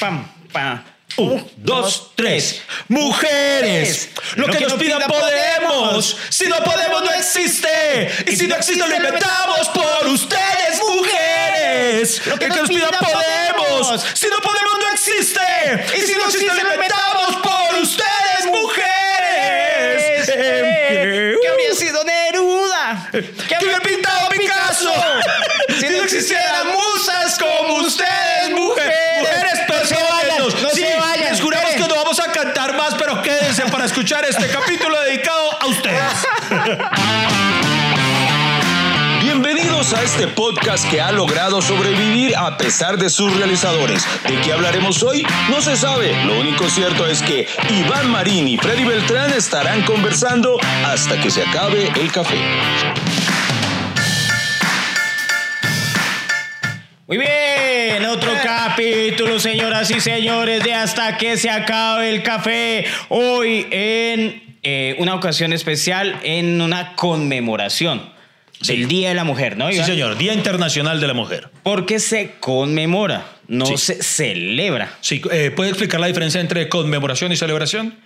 pam, pam. Un, dos, tres. Mujeres, lo, que, nos pidan podemos. Si no podemos, no existe. Y si no existe, lo inventamos por ustedes, mujeres. Lo que, nos pidan podemos. Si no podemos, no existe. Y si no existe, lo inventamos por ustedes, mujeres. ¿Qué habría sido Neruda? ¿Qué habría pintado Picasso? Si no existieran musas como ustedes, mujeres. Mujeres, perséguenos. no Sí, se vayan, les juramos esperen. que no vamos a cantar más, pero quédense para escuchar este capítulo dedicado a ustedes. Bienvenidos a este podcast que ha logrado sobrevivir a pesar de sus realizadores. ¿De qué hablaremos hoy? No se sabe. Lo único cierto es que Iván Marín y Freddy Beltrán estarán conversando hasta que se acabe el café. Muy bien, otro capítulo, señoras y señores, de hasta que se acabe el café. Hoy en eh, una ocasión especial, en una conmemoración del Día de la Mujer, ¿no? Sí, Iván? señor. Día Internacional de la Mujer. Porque se conmemora, no Sí. se celebra. Sí, eh, ¿Puede explicar la diferencia entre conmemoración y celebración?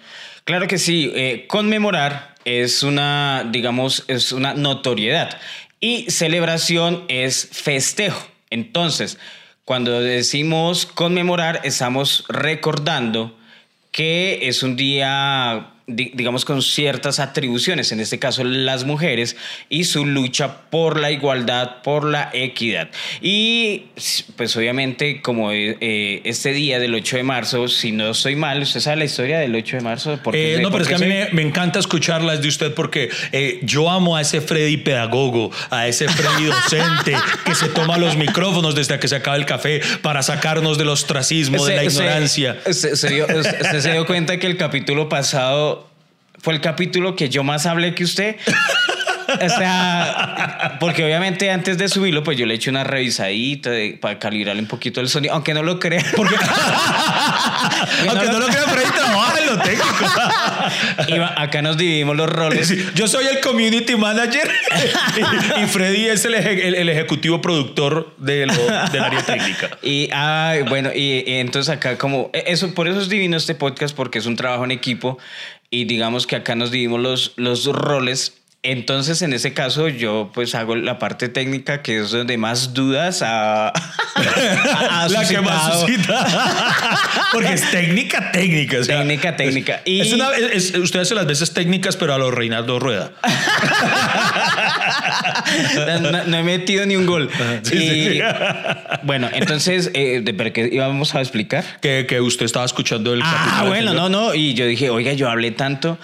Claro que sí, eh, conmemorar es una, digamos, es una notoriedad y celebración es festejo. Entonces, cuando decimos conmemorar, estamos recordando que es un día, digamos, con ciertas atribuciones, en este caso las mujeres, y su lucha por la igualdad, por la equidad. Y pues obviamente como eh, eh, este día del 8 de marzo, si no estoy mal, ¿usted sabe la historia del 8 de marzo? ¿Por qué- Eh, no, pero es que a mí se- me, me encanta escucharlas de usted porque eh, yo amo a ese Freddy pedagogo, a ese Freddy docente que se toma los micrófonos desde que se acaba el café para sacarnos del ostracismo, de la ignorancia. usted se dio- se dio cuenta que el capítulo pasado fue el capítulo que yo más hablé que usted. O sea, porque obviamente antes de subirlo, pues yo le eché una revisadita de- para calibrarle un poquito el sonido, aunque no lo crea. Porque, aunque no lo crean, Freddy trabaja en lo técnico. Iba- acá nos dividimos los roles. Sí, yo soy el community manager y, y Freddy es el, eje- el- el ejecutivo productor de lo- del área técnica. Y ay, bueno, y, y entonces acá como e, eso por eso es divino este podcast porque es un trabajo en equipo y digamos que acá nos dividimos los los roles. Entonces, en ese caso, yo pues hago la parte técnica, que es donde más dudas ha, ha- ha La que más suscita. Porque es técnica, técnica. o sea, Técnica, técnica. es- una- es- usted hace las veces técnicas, pero a los Reinaldo Rueda. no, no he metido ni un gol. Sí, sí, Y, sí. Bueno, entonces, eh, ¿de pero qué íbamos a explicar? Que, que usted estaba escuchando el Ah, bueno, no, no. Y yo dije, oiga, yo hablé tanto.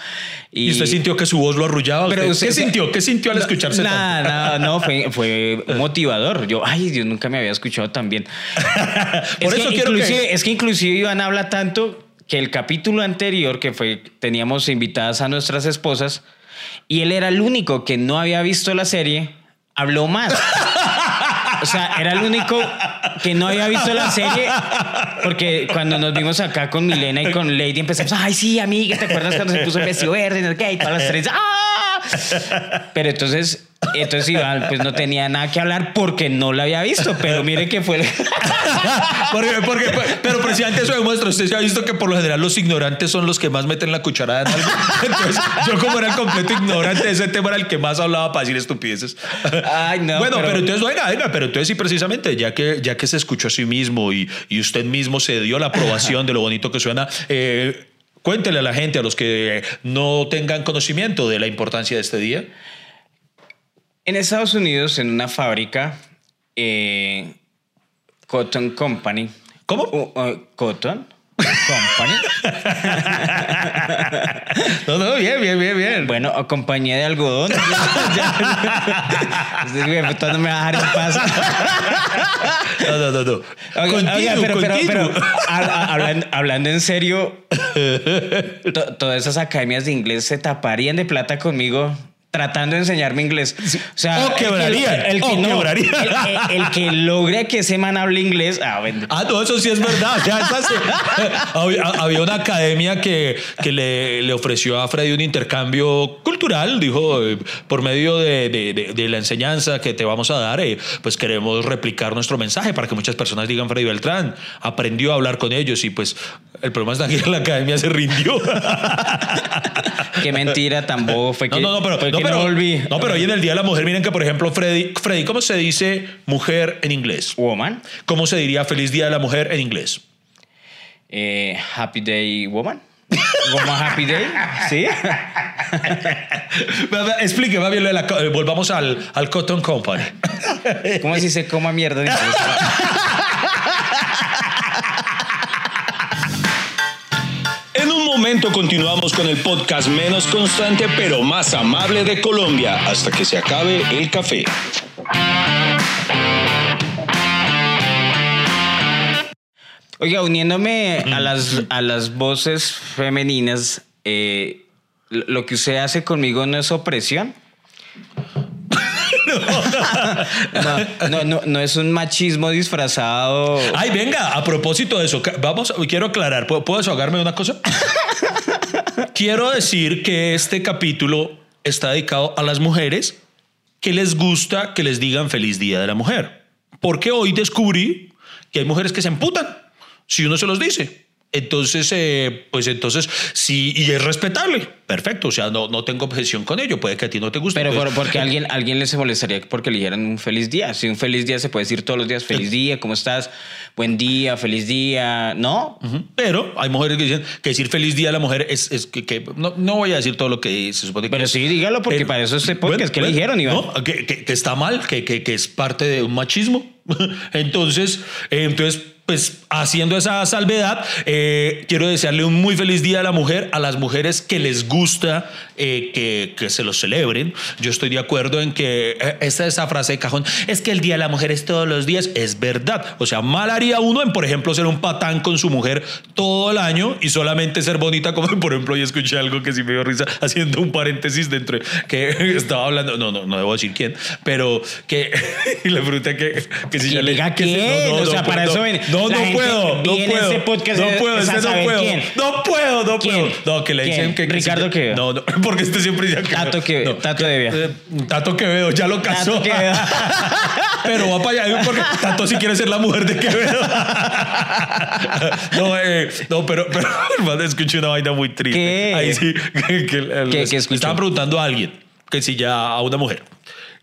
Y, Y usted sintió que su voz lo arrullaba. Pero ¿Usted ¿Qué sintió? ¿Qué sintió al No, escucharse Nada, tanto? nada, no, fue, fue motivador. Yo, ay, yo nunca me había escuchado tan bien. Por es eso que quiero inclusive, que... Es que inclusive Iván habla tanto que el capítulo anterior, que fue, teníamos invitadas a nuestras esposas, y él era el único que no había visto la serie, habló más. O sea, era el único que no había visto la serie porque cuando nos vimos acá con Milena y con Lady empezamos, ay, sí, amiga, ¿te acuerdas cuando se puso el vestido verde? No sé qué, Y las tres, ¡ah! Pero entonces, entonces Iván pues no tenía nada que hablar porque no la había visto, pero mire que fue... Porque, porque- pero precisamente eso demuestra. Usted se ha visto que por lo general los ignorantes son los que más meten la cucharada en algo. Entonces, yo como era el completo ignorante de ese tema, era el que más hablaba para decir estupideces. Ay, no, bueno, pero, pero- entonces, venga, venga, pero entonces sí, precisamente, ya que, ya que se escuchó a sí mismo y, y usted mismo se dio la aprobación de lo bonito que suena, eh, cuéntele a la gente, a los que no tengan conocimiento de la importancia de este día. En Estados Unidos, en una fábrica, eh, Cotton Company. ¿Cómo? Uh, uh, Cotton Company. No, no, bien, bien, bien, bien. bueno, compañía de algodón. Este no me va a dejar en paz. No, no, no, no. Oiga, Continuo, pero, pero, pero, a- a- hablando, hablando en serio, to- todas esas academias de inglés se taparían de plata conmigo tratando de enseñarme inglés. O sea, O el que- quebraría, El, que o no, quebraría. el- el- el que logre que ese man hable inglés, ah, bueno. Ah, no, eso sí es verdad. Ya sí. había, había una academia que, que le, le ofreció a Freddy un intercambio cultural. Dijo, eh, por medio de, de- de- de la enseñanza que te vamos a dar, eh, pues queremos replicar nuestro mensaje para que muchas personas digan, Freddy Beltrán aprendió a hablar con ellos y pues el problema es que la academia se rindió. Qué mentira tan bobo fue No, que, no, no, pero, fue no, pero, no volví. no, pero hoy en el Día de la Mujer, miren que, por ejemplo, Freddy, Freddy, ¿cómo se dice mujer en inglés? Woman. ¿Cómo se diría feliz Día de la Mujer en inglés? Eh, happy Day Woman. Woman Happy Day. Sí. Explique, va bien eh, volvamos al, al Cotton Company. ¿Cómo si se coma mierda? momento continuamos con el podcast menos constante pero más amable de Colombia hasta que se acabe el café. Oiga, uniéndome a las, a las voces femeninas, eh, lo que usted hace conmigo no es opresión. no, no, no, no es un machismo disfrazado. Ay, venga, a propósito de eso, vamos, quiero aclarar, ¿puedo, puedo desahogarme de una cosa? Quiero decir que este capítulo está dedicado a las mujeres que les gusta que les digan feliz día de la mujer. Porque hoy descubrí que hay mujeres que se emputan si uno se los dice. Entonces, eh, pues entonces, sí, y es respetable. Perfecto, o sea, no, no tengo objeción con ello. Puede que a ti no te guste. Pero pues, por- porque alguien, alguien les molestaría porque eligieran un feliz día. Si un feliz día se puede decir todos los días, feliz día, ¿cómo estás? Buen día, feliz día. ¿No? Pero hay mujeres que dicen que decir feliz día a la mujer es, es que, que- no, no voy a decir todo lo que se supone que Pero es. sí, dígalo, porque para eso es este podcast. ¿Qué eligieron, Iván? No, que, que- que está mal, que, que- que es parte de un machismo. entonces, eh, entonces, pues haciendo esa salvedad, eh, quiero desearle un muy feliz día a la mujer, a las mujeres que les gusta eh, que, que se lo celebren. Yo estoy de acuerdo en que eh, esa, esa frase de cajón, es que el día de la mujer es todos los días, es verdad. O sea, mal haría uno en, por ejemplo, ser un patán con su mujer todo el año y solamente ser bonita, como por ejemplo, yo escuché algo que sí me dio risa, haciendo un paréntesis dentro, de- que estaba hablando, no, no, no debo decir quién, pero que y le pregunté que, que si Que ya le diga que quién, o sea, para no, eso No, no puedo, no puedo. no puedo, que no puedo. No puedo, no puedo. No, que le dicen que. que Ricardo Quevedo. No, no, porque este siempre dice que. Tato Quevedo, Tato Devia. Eh, Tato Quevedo, ya lo casó. Pero va para allá porque Tato sí quiere ser la mujer de Quevedo. no, eh, no, pero, pero hermano, escuché una vaina muy triste. ¿Qué? Ahí sí, que, que el- ¿Qué- les- qué escuchó? estaban preguntando a alguien que si ya a una mujer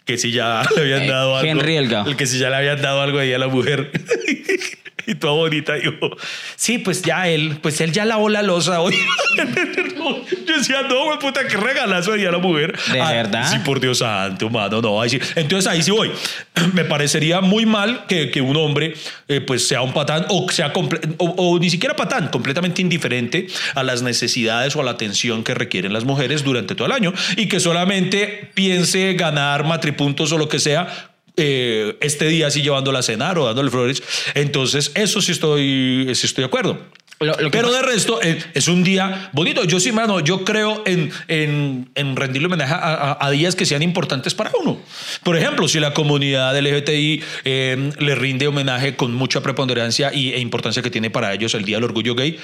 que si ya le habían dado algo. Henry Elga. El que si ya le habían dado algo ahí a la mujer. Y toda bonita dijo, sí, pues ya él, pues él ya lavó la losa hoy. Yo decía, no, güey, puta, qué regalazo haría la mujer. ¿De Ah, verdad? Sí, por Dios santo, humano, no. Ahí sí. Entonces ahí sí voy. Me parecería muy mal que, que un hombre eh, pues sea un patán o sea o ni siquiera patán, completamente indiferente a las necesidades o a la atención que requieren las mujeres durante todo el año y que solamente piense ganar matripuntos o lo que sea eh, este día así llevándola a cenar o dándole flores. Entonces, eso sí estoy, sí estoy de acuerdo. Lo- lo Pero de resto, eh, es un día bonito. Yo sí, mano, yo creo en, en, en rendirle homenaje a, a- a días que sean importantes para uno. Por ejemplo, si la comunidad LGBTI eh, le rinde homenaje con mucha preponderancia y, e importancia que tiene para ellos el Día del Orgullo Gay,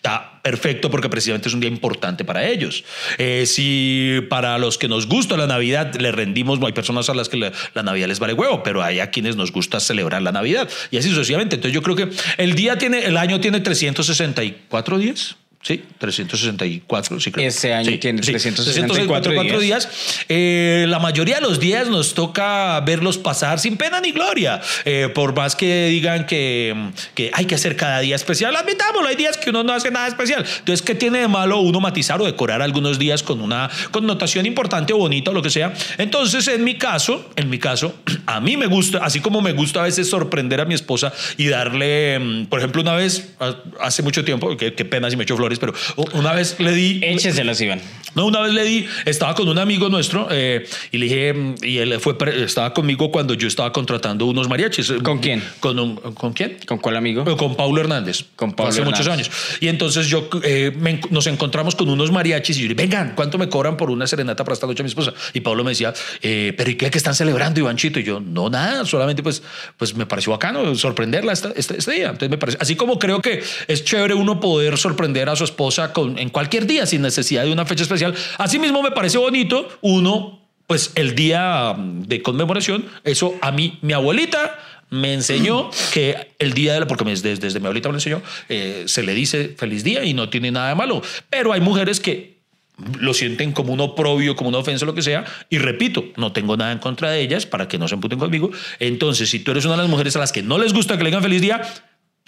está perfecto porque precisamente es un día importante para ellos. Eh, si para los que nos gusta la Navidad le rendimos, hay personas a las que la, la Navidad les vale huevo, pero hay a quienes nos gusta celebrar la Navidad y así sucesivamente. Entonces yo creo que el día tiene, el año tiene 364 días. Sí, 364, sí creo. Ese año Sí, tiene sí, 364 364 días. Eh, la mayoría de los días nos toca verlos pasar sin pena ni gloria. Eh, por más que digan que, que hay que hacer cada día especial, admitámoslo, hay días que uno no hace nada especial. Entonces, ¿qué tiene de malo uno matizar o decorar algunos días con una connotación importante o bonita o lo que sea? Entonces, en mi caso, en mi caso, a mí me gusta, así como me gusta a veces sorprender a mi esposa y darle, mm, por ejemplo, una vez, hace mucho tiempo, qué, qué pena si me echo flores, pero una vez le di... Écheselas, Iván. No, una vez le di, estaba con un amigo nuestro eh, y le dije, mm, y él fue, estaba conmigo cuando yo estaba contratando unos mariachis. ¿Con quién? ¿Con, un, ¿con quién? ¿Con cuál amigo? Con Paulo Hernández. Con Paulo Hace muchos años. Y entonces yo eh, nos encontramos con unos mariachis y yo le dije, vengan, ¿cuánto me cobran por una serenata para esta noche a mi esposa? Y Pablo me decía, eh, pero ¿y qué, que están celebrando, Ivanchito? Y yo, no, nada, solamente pues, pues me pareció bacano sorprenderla este, este, este día. Entonces me parece, así como creo que es chévere uno poder sorprender a su esposa con, en cualquier día sin necesidad de una fecha especial, así mismo me parece bonito uno, pues el día de conmemoración, eso a mí, mi abuelita me enseñó que el día de la, porque desde, desde mi abuelita me lo enseñó, eh, se le dice feliz día y no tiene nada de malo. Pero hay mujeres que lo sienten como un oprobio, como una ofensa, lo que sea. Y repito, no tengo nada en contra de ellas para que no se emputen conmigo. Entonces, si tú eres una de las mujeres a las que no les gusta que le digan feliz día,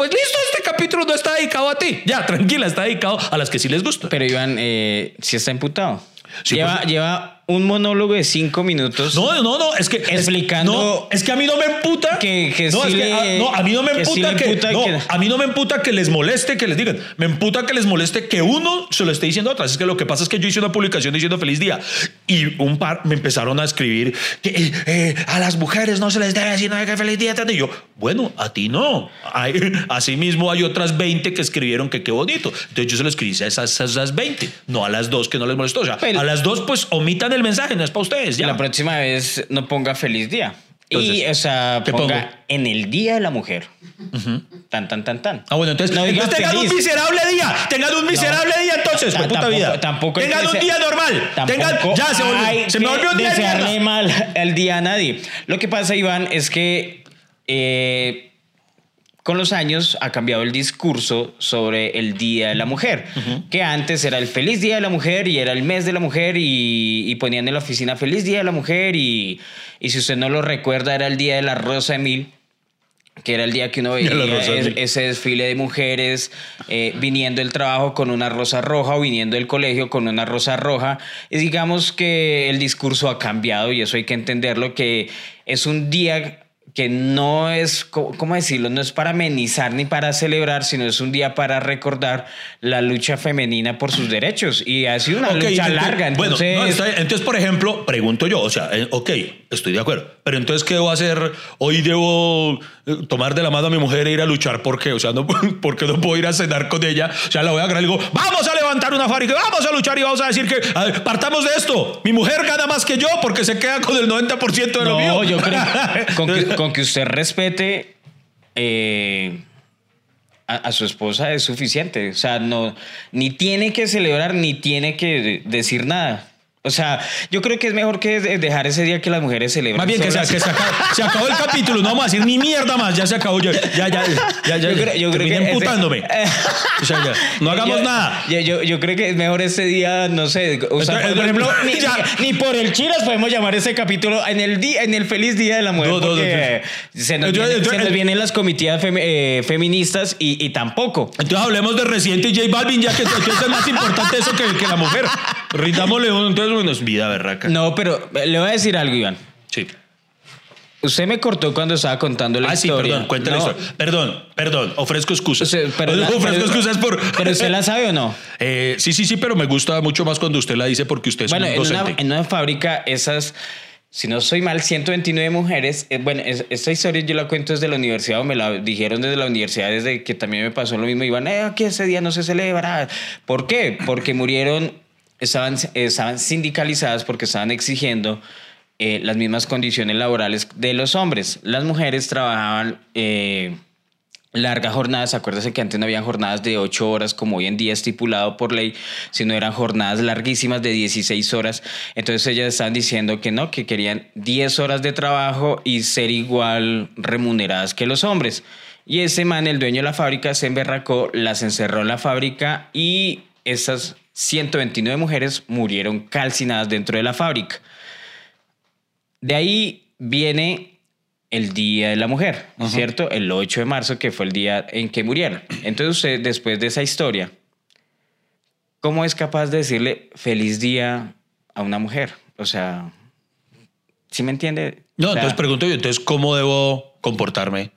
pues listo, este capítulo no está dedicado a ti. Ya, tranquila, está dedicado a las que sí les gusta. Pero Iván, eh, si está imputado lleva, pues, lleva un monólogo de cinco minutos. No, no, no, es que explicando. No, es que a mí no me emputa que, que no, sí es que, a, no, a mí no me emputa que, no, a mí no me emputa que les moleste que les digan. Me emputa que les moleste que uno se lo esté diciendo a otras. Es que lo que pasa es que yo hice una publicación diciendo feliz día y un par me empezaron a escribir que eh, eh, a las mujeres no se les debe decir nada que feliz día. Y yo, bueno, a ti no. Hay, asimismo hay otras 20 que escribieron que qué bonito. Entonces yo se lo escribí a esas, esas 20, no a las dos que no les molestó. O sea, a las dos pues omitan el mensaje, no es para ustedes. Ya. La próxima vez no ponga feliz día. y, o sea, ponga en el Día de la Mujer. Tan, tan, tan, tan. Ah, bueno, entonces, entonces tengan un miserable día. Tengan un miserable día entonces, por puta vida. Tampoco tengan un día normal. Tengan, ya se, volvió, se me volvió un día desearle mal el día a nadie. Lo que pasa, Iván, es que eh, con los años ha cambiado el discurso sobre el Día de la Mujer, que antes era el Feliz Día de la Mujer y era el mes de la mujer y, ponían en la oficina Feliz Día de la Mujer y, si usted no lo recuerda era el Día de la Rosa Emil, que era el día que uno veía ese desfile de mujeres eh, viniendo del trabajo con una rosa roja o viniendo del colegio con una rosa roja. Y digamos que el discurso ha cambiado y eso hay que entenderlo, que es un día que no es, ¿cómo decirlo? No es para amenizar ni para celebrar, sino es un día para recordar la lucha femenina por sus derechos. Y ha sido una lucha larga. Entonces... Bueno, entonces, por ejemplo, pregunto yo, o sea, eh, ok, estoy de acuerdo, pero entonces, ¿qué debo hacer? Hoy debo eh, tomar de la mano a mi mujer e ir a luchar, ¿por qué? O sea, no, porque no puedo ir a cenar con ella. O sea, la voy a agarrar y digo, vamos a levantar una fábrica, vamos a luchar y vamos a decir que partamos de esto. Mi mujer gana más que yo porque se queda con el 90% de lo mío. No, yo creo con con que usted respete eh, a, su esposa es suficiente. O sea, no, ni tiene que celebrar ni tiene que decir nada. O sea, yo creo que es mejor que dejar ese día que las mujeres celebren. Más bien que, se, acabó, el capítulo, no vamos a decir ni mierda más, ya se acabó. Ya, ya, ya, ya, ya yo creo, yo creo que emputándome. o sea, ya, no hagamos nada. Yo, yo, creo que es mejor ese día, no sé, por ejemplo, ni, ni, por el chiras podemos llamar ese capítulo en el, día, en el feliz día de la mujer. No, porque se, nos vienen las comitivas eh, feministas y, y, tampoco. Entonces hablemos de Residente y J Balvin, ya que, es más importante eso que, que la mujer. Rindámosle un entonces es vida berraca. No, pero le voy a decir algo, Iván. Sí. Usted me cortó cuando estaba contando la ah, historia. Sí, perdón, cuéntale la historia. Perdón, perdón, ofrezco excusas. pero ofrezco excusas por. ¿Pero usted la sabe o no? Eh, sí, sí, sí, pero me gusta mucho más cuando usted la dice porque usted es bueno, un docente. En una, en una fábrica, esas si no soy mal, 129 mujeres. Eh, bueno, esta historia yo la cuento desde la universidad o me la dijeron desde la universidad, desde que también me pasó lo mismo. Iban, eh, aquí ese día no se celebra. ¿Por qué? Porque murieron estaban, estaban sindicalizadas porque estaban exigiendo eh, las mismas condiciones laborales de los hombres. Las mujeres trabajaban eh, largas jornadas, acuérdese que antes no habían jornadas de 8 horas como hoy en día estipulado por ley, sino eran jornadas larguísimas de 16 horas. Entonces ellas estaban diciendo que no, que querían 10 horas de trabajo y ser igual remuneradas que los hombres. Y ese man, el dueño de la fábrica, se emberracó, las encerró en la fábrica y esas 129 mujeres murieron calcinadas dentro de la fábrica. De ahí viene el Día de la Mujer, ¿cierto? El 8 de marzo, que fue el día en que murieron. Entonces usted, después de esa historia, ¿cómo es capaz de decirle feliz día a una mujer? O sea, ¿sí me entiende? No, entonces pregunto yo, entonces, ¿cómo debo comportarme?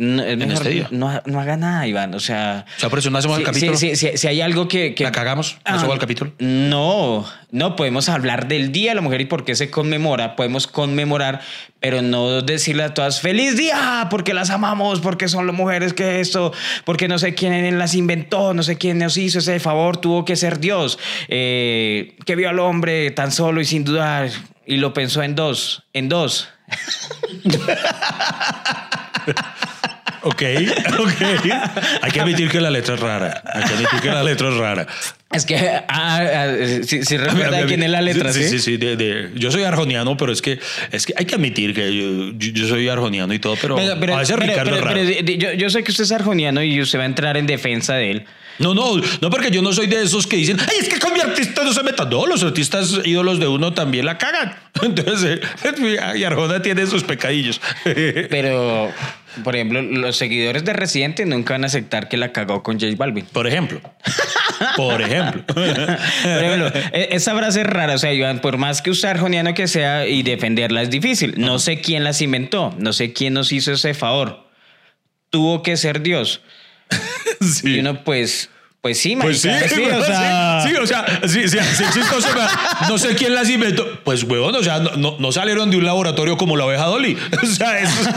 No, es En mejor este día. No, no haga nada, Iván. O sea. O sea, por eso no hacemos el si- capítulo. Si, si- si- hay algo que. que- ¿La cagamos? ¿No Ah, subo al capítulo? No, no, podemos hablar del Día de la Mujer y por qué se conmemora. Podemos conmemorar, pero no decirle a todas feliz día, porque las amamos, porque son las mujeres que esto, porque no sé quién las inventó, no sé quién nos hizo ese favor, tuvo que ser Dios, eh, que vio al hombre tan solo y sin dudar y lo pensó en dos, en dos. Ok, ok. Hay que admitir que la letra es rara. Hay que admitir que la letra es rara. Es que, ah, ah, si, si recuerda quién es la letra, sí. ¿sí? Sí, sí, de- de- yo soy arjoniano, pero es que, es que hay que admitir que yo, yo- yo soy arjoniano y todo, pero, Pero, pero- a veces pero- Ricardo es raro. yo, yo sé que usted es arjoniano y usted va a entrar en defensa de él. No, no, no, porque yo no soy de esos que dicen, ay, es que con mi artista no se metan. No, los artistas ídolos de uno también la cagan. Entonces, eh, y Arjona tiene sus pecadillos. Pero, por ejemplo, los seguidores de Residente nunca van a aceptar que la cagó con J Balvin. Por ejemplo. Por ejemplo. Por ejemplo, e- esa frase es rara, o sea, Iván, por más que usted arjoniano que sea y defenderla es difícil. No sé quién las inventó, no sé quién nos hizo ese favor. Tuvo que ser Dios. Sí. Y uno, pues, pues sí, Pues sí, sí, o sea, sí, sí, o sea, sí, sí, sí, chistoso, no sé quién las inventó. Pues, huevón, o sea, no, no, salieron de un laboratorio como la oveja Dolly. O sea, eso,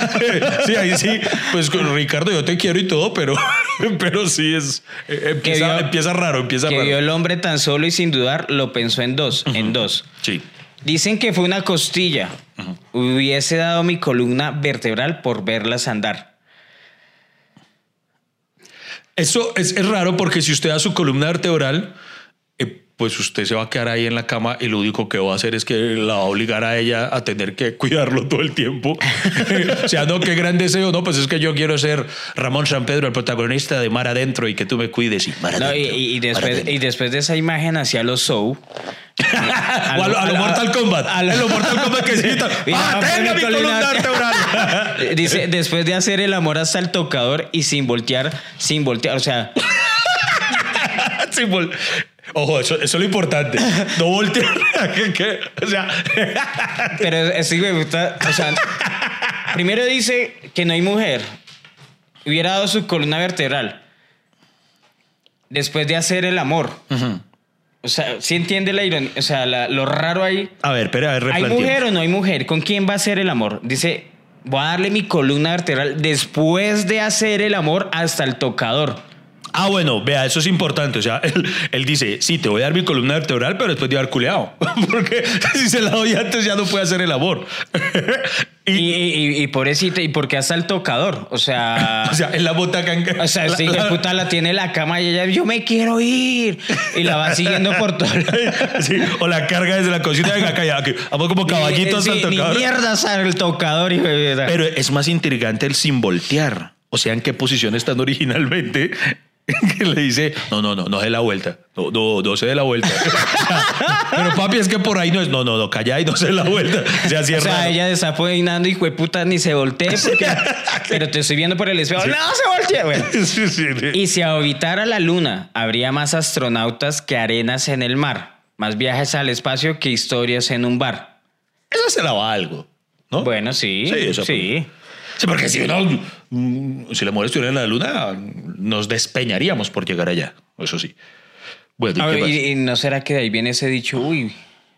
sí, ahí sí, pues Ricardo, yo te quiero y todo, pero, pero sí es, eh, empieza, vio- empieza raro, empieza que raro. vio el hombre tan solo y sin dudar lo pensó en dos, en dos. Sí. Dicen que fue una costilla. Hubiese dado mi columna vertebral por verlas andar. Eso es, es raro porque si usted da su columna vertebral, eh, pues usted se va a quedar ahí en la cama y lo único que va a hacer es que la va a obligar a ella a tener que cuidarlo todo el tiempo. o sea, no, qué gran deseo, no, pues es que yo quiero ser Ramón San Pedro, el protagonista de Mar Adentro y que tú me cuides y Mar No, y, Adentro. y- Mar después, Adentro. y después de esa imagen hacia los show. O a lo, a lo Mortal Kombat. a lo- Mortal Kombat que sí. Mira, ¡Ah, tenga mi columna vertebral! Dice, después de hacer el amor hasta el tocador y sin voltear, sin voltear. O sea, Sí, vol- Ojo, eso, eso es lo importante. No voltear. ¿Qué, qué? O sea, pero sí me gusta. O sea, primero dice que no hay mujer. Hubiera dado su columna vertebral. Después de hacer el amor. O sea, ¿sí entiende la ironía? O sea, la- lo raro ahí. a ver, espera, a ver, ¿Hay mujer o no hay mujer? ¿Con quién va a hacer el amor? Dice, voy a darle mi columna vertebral después de hacer el amor hasta el tocador. Ah, bueno, vea, eso es importante. O sea, él, él dice, sí, te voy a dar mi columna vertebral, pero después de haber culeado. Porque si se la doy antes ya no puede hacer el amor. Y, y, y, y, pobrecita, ¿y por qué hasta el tocador? O sea... o sea, en la botaca. O sea, la- hijo de la- puta la tiene en la cama y ella, yo me quiero ir. Y la va siguiendo por todo. Sí, o la carga desde la cocina. Venga, que Vamos como caballitos Sí, al Ni tocador. mierda sale el tocador, hijo de puta. Pero es más intrigante el sin voltear. O sea, en qué posición están originalmente. Que le dice, no, no, no, no se la vuelta. No, no, no se dé la vuelta. Pero papi, es que por ahí no es. No, no, no, calla y no se dé la vuelta. Se O sea, ella está peinando y puta ni se voltee porque... Pero te estoy viendo por el espejo. ¡No se voltee! Bueno. Sí, sí, sí. Y si habitara la luna, habría más astronautas que arenas en el mar, más viajes al espacio que historias en un bar. Eso se la va algo. ¿no? Bueno, sí, Sí, sí. eso Sí, porque si uno, mm, si la mujer estuviera en la luna, nos despeñaríamos por llegar allá. Eso sí. Bueno, ¿y ver, y, y no será que de ahí viene ese dicho, uy,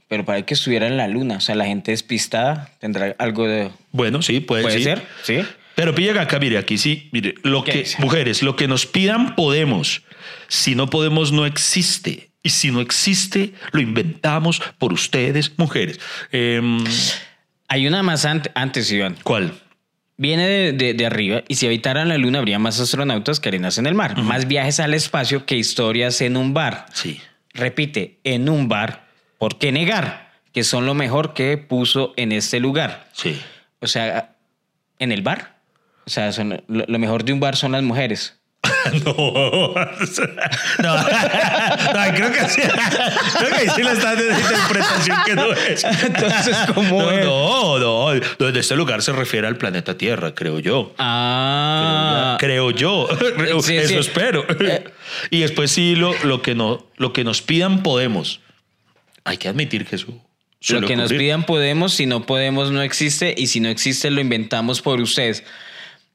pero para que estuviera en la luna, o sea, la gente despistada tendrá algo de... Bueno, sí, puede, ¿Puede sí. ser? Sí. Pero pilla acá, mire, aquí sí, mire, lo ¿Qué que, mujeres, lo que nos pidan podemos. Si no podemos, no existe. Y si no existe, lo inventamos por ustedes, mujeres. Em, Hay una más ante- antes, Iván. ¿Cuál? Viene de, de- de arriba y si habitaran la luna habría más astronautas que arenas en el mar, más viajes al espacio que historias en un bar. Sí. Repite, en un bar, ¿por qué negar? Que son lo mejor que puso en este lugar. Sí. O sea, en el bar. O sea, son- lo, lo mejor de un bar son las mujeres. No. no. No, creo que sí. Creo que ahí sí le estás dando interpretación que no es. Entonces, ¿cómo no, es? no, no. No, De este lugar se refiere al planeta Tierra, creo yo. Ah. Creo yo. Sí, Eso sí. espero. Y después sí, lo, lo, que no, lo que nos pidan podemos. Hay que admitir que eso. Lo que nos ocurrir. pidan podemos, si no podemos no existe y si no existe lo inventamos por ustedes.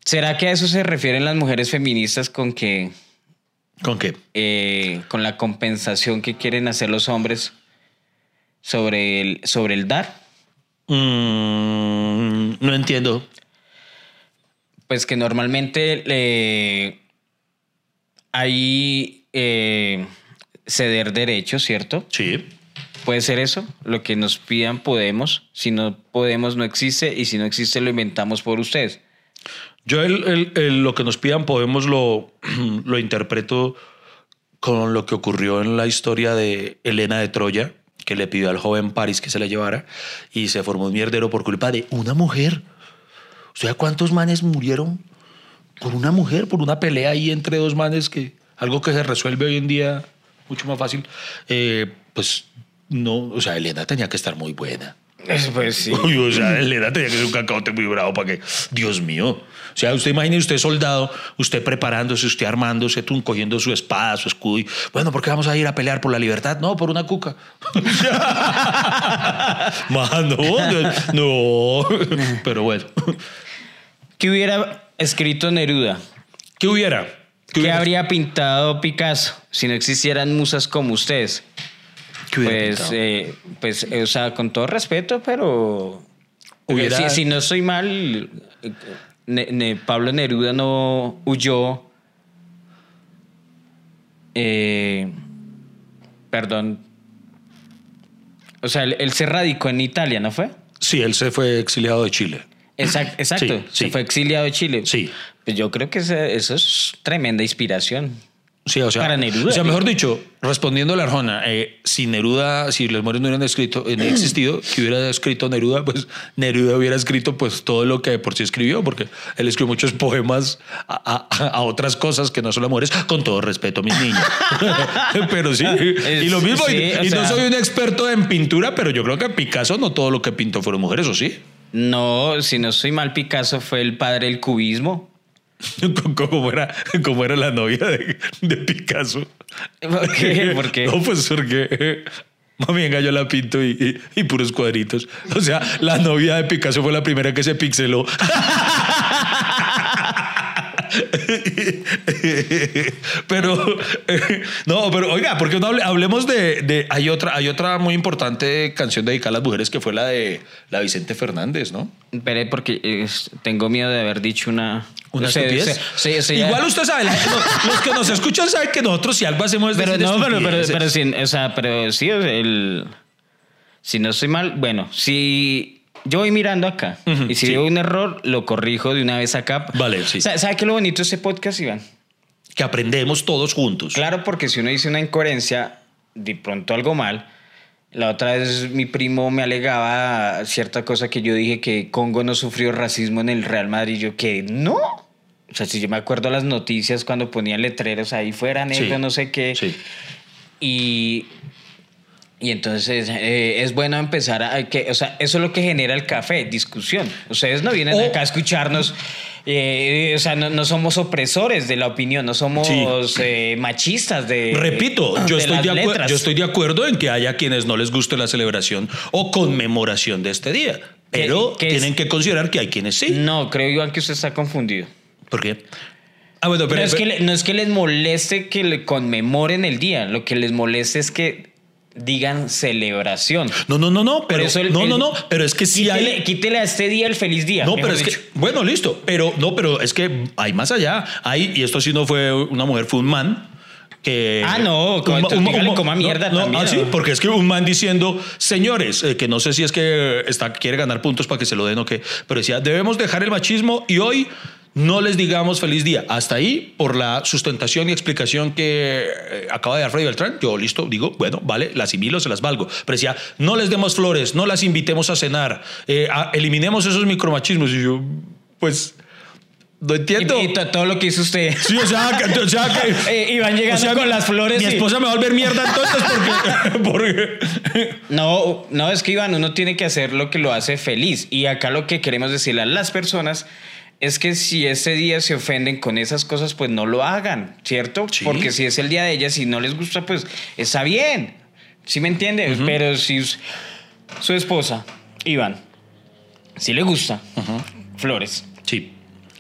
¿Será que a eso se refieren las mujeres feministas con que ¿Con qué? eh, con la compensación que quieren hacer los hombres sobre el, sobre el dar? Mm, no entiendo. Pues que normalmente eh, hay eh, ceder derechos, ¿cierto? Sí. Puede ser eso, lo que nos pidan podemos, si no podemos no existe y si no existe lo inventamos por ustedes. Yo el- lo que nos pidan podemos lo, lo interpreto con lo que ocurrió en la historia de Elena de Troya, que le pidió al joven París que se la llevara y se formó un mierdero por culpa de una mujer. O sea, ¿cuántos manes murieron por una mujer, por una pelea ahí entre dos manes que algo que se resuelve hoy en día mucho más fácil? Eh, pues no, o sea, Elena tenía que estar muy buena. Pues sí. Uy, o sea, Elena tenía que ser un cacaote muy bravo para que. Dios mío. O sea, usted imagine usted soldado, usted preparándose, usted armándose, tú cogiendo su espada, su escudo. Y, bueno, ¿por qué vamos a ir a pelear por la libertad? No, por una cuca. Mano, no. Pero bueno. ¿Qué hubiera escrito Neruda? ¿Qué hubiera? ¿Qué hubiera? habría pintado Picasso si no existieran musas como ustedes? ¿Qué hubiera Pues, eh, pues, eh, o sea, con todo respeto, pero Hubiera- si, si no estoy mal, Ne- Ne- Pablo Neruda no huyó. eh, perdón. O sea, él, él se radicó en Italia, ¿no fue? Sí, él se fue exiliado de Chile. Exact- exacto. Sí, Se fue exiliado de Chile. Sí. Pues yo creo que eso es tremenda inspiración. Sí, o sea, Para Neruda. O sea, mejor dicho, respondiendo a la Arjona, eh, si Neruda, si los mujeres no hubieran escrito, eh, no existido, que hubiera escrito Neruda, pues Neruda hubiera escrito pues todo lo que por sí escribió, porque él escribió muchos poemas a, a- a otras cosas que no son las mujeres, con todo respeto, mis niños. pero sí, y lo mismo, y- Sí, o y, no soy un experto en pintura, pero yo creo que Picasso no todo lo que pintó fueron mujeres, ¿o sí? No, si no estoy mal, Picasso fue el padre del cubismo. ¿Cómo era, cómo era la novia de, de Picasso? ¿Por qué? ¿Por qué? No, pues porque mami venga, yo la pinto y, y- y puros cuadritos. O sea, la novia de Picasso fue la primera que se pixeló. pero no, pero oiga, porque no hable- hablemos de, de- hay otra hay otra muy importante canción dedicada a las mujeres que fue la de la Vicente Fernández, ¿no? Espere, porque tengo miedo de haber dicho una... Una sea, estupidez. sí, sea, Igual usted sabe, la- los, los que nos escuchan saben que nosotros si algo hacemos es Pero decir no, pero, pero, pero, sí, o sea, pero sí, el... Si no estoy mal, bueno, si yo voy mirando acá y si sí. veo un error, lo corrijo de una vez acá. Vale, sí. ¿Sabe, sabe qué es lo bonito de este podcast, Iván? que aprendemos todos juntos. Claro, porque si uno dice una incoherencia, de pronto algo mal. La otra vez mi primo me alegaba cierta cosa que yo dije que Congo no sufrió racismo en el Real Madrid. Yo que no. O sea, si yo me acuerdo las noticias cuando ponían letreros ahí fuera negro, Sí, no sé qué. sí. Y, y entonces eh, es bueno empezar a que, o sea, eso es lo que genera el café, discusión. Ustedes no vienen O- acá a escucharnos, eh, o sea, no, no somos opresores de la opinión, no somos Sí. eh, machistas de. Repito, yo, de estoy de yo estoy de acuerdo en que haya quienes no les guste la celebración o conmemoración de este día, pero tienen que considerar que hay quienes sí. No, creo, Iván, que usted está confundido. ¿Por qué? Ah, bueno, pero, no, es que no es que les moleste que le conmemoren el día, lo que les molesta es que digan celebración. no, no, no, no, pero eso el- no, el- no, no, pero es que sí quítele, hay quítele a este día el feliz día. No, pero es dicho. que, bueno, listo, pero no, pero es que hay más allá. Hay, y esto sí no fue una mujer, fue un man. Que, Ah, no, un un coma mierda no, no, también, ah, sí, ¿no? porque es que un man diciendo, señores, eh, que no sé si es que está, quiere ganar puntos para que se lo den o qué, pero decía, debemos dejar el machismo y hoy no les digamos feliz día. Hasta ahí, por la sustentación y explicación que eh, acaba de dar Freddy Beltrán, yo listo, digo, bueno, vale, las asimilo, se las valgo. Pero decía, no les demos flores, no las invitemos a cenar, eh, a- eliminemos esos micromachismos. Y yo, pues, no entiendo. Y, y to- todo lo que hizo usted. Sí, o sea, que, o sea, que- Eh, iban llegando o sea, con mi- las flores Mi y- esposa me va a volver mierda entonces porque, porque- No, no, es que Iván, uno tiene que hacer lo que lo hace feliz. Y acá lo que queremos decirle a las personas es que si ese día se ofenden con esas cosas, pues no lo hagan, ¿cierto? Sí. Porque si es el día de ellas, si no les gusta, pues está bien. ¿Sí me entiende? Pero si su esposa, Iván, si le gusta flores, Sí.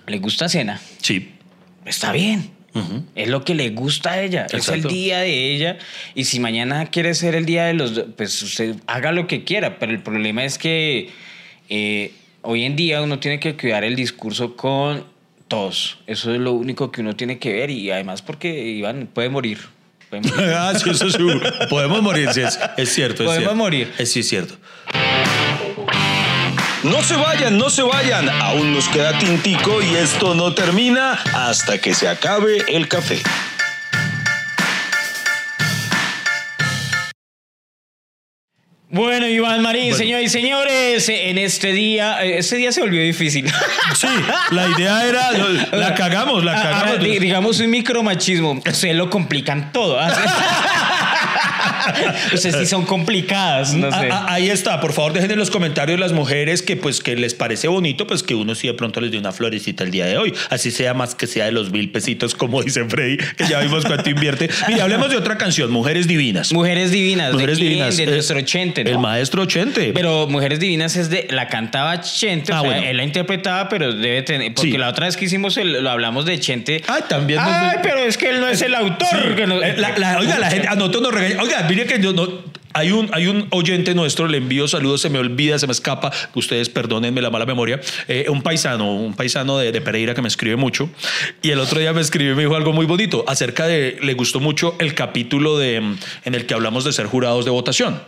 le gusta cena, Sí. está bien. Es lo que le gusta a ella, es el día de ella. Y si mañana quiere ser el día de los dos, pues usted haga lo que quiera. Pero el problema es que eh, hoy en día uno tiene que cuidar el discurso con todos. Eso es lo único que uno tiene que ver. Y además, porque Iván puede morir. Puede morir. Ah, sí, eso sí. Podemos morir, sí, es, es cierto. es Podemos cierto. morir. Es, sí, es cierto. No se vayan, no se vayan. Aún nos queda tintico y esto no termina hasta que se acabe el café. Bueno, Iván Marín, Bueno. señores y señores, en este día, eh, este día se volvió difícil. Sí, la idea era. La cagamos, la Ah, ah, cagamos. di- digamos un micromachismo. Se lo complican todo. Ustedes sí son complicadas, no sé. Ah, ah, ahí está, por favor dejen en los comentarios las mujeres que pues que les parece bonito, pues que uno sí de pronto les dé una florecita el día de hoy, así sea más que sea de los mil pesitos como dice Freddy, que ya vimos cuánto invierte. Mira, hablemos de otra canción, Mujeres Divinas. Mujeres Divinas. Mujeres ¿de? Divinas. De eh, nuestro Chente, ¿no? El maestro Chente. Pero Mujeres Divinas es de. La cantaba Chente, Ah, o sea, bueno. él la interpretaba, pero debe tener. Porque Sí. la otra vez que hicimos el- lo hablamos de Chente. Ay, también nos- Ay, pero es que él no es el autor. que Eh, la- la- oiga, la gente, a nosotros nos regaña. Oiga, que. Hay un, oyente nuestro, le envío saludos, se me olvida, se me escapa, ustedes perdónenme la mala memoria, eh, un paisano, un paisano de, de Pereira que me escribe mucho, y el otro día me escribió y me dijo algo muy bonito acerca de, le gustó mucho el capítulo de, en el que hablamos de ser jurados de votación.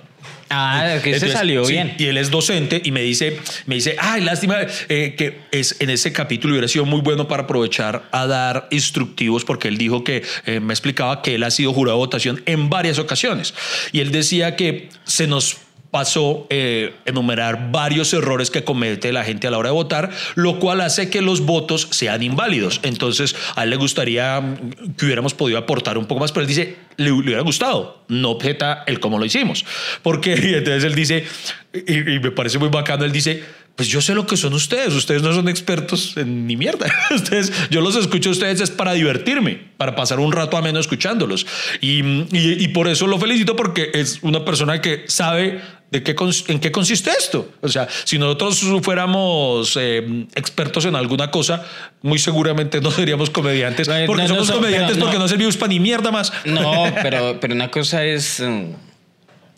Ah, que se salió sí, bien. Y él es docente y me dice, me dice, ay, lástima eh, que es en ese capítulo hubiera sido muy bueno para aprovechar a dar instructivos porque él dijo que eh, me explicaba que él ha sido jurado de votación en varias ocasiones y él decía que se nos pasó eh, enumerar varios errores que comete la gente a la hora de votar, lo cual hace que los votos sean inválidos. Entonces, a él le gustaría mm, que hubiéramos podido aportar un poco más, pero él dice, le, hubiera gustado, no objeta el cómo lo hicimos. Porque entonces él dice, y, me parece muy bacano, él dice, pues yo sé lo que son ustedes, ustedes no son expertos en ni mierda. Ustedes, yo los escucho a ustedes es para divertirme, para pasar un rato ameno escuchándolos. Y, y por eso lo felicito porque es una persona que sabe de qué, en qué consiste esto. O sea, si nosotros fuéramos eh, expertos en alguna cosa, muy seguramente no seríamos comediantes. No, Porque no, somos so- comediantes porque no. servimos para ni mierda más. No, pero, pero una cosa es, mm,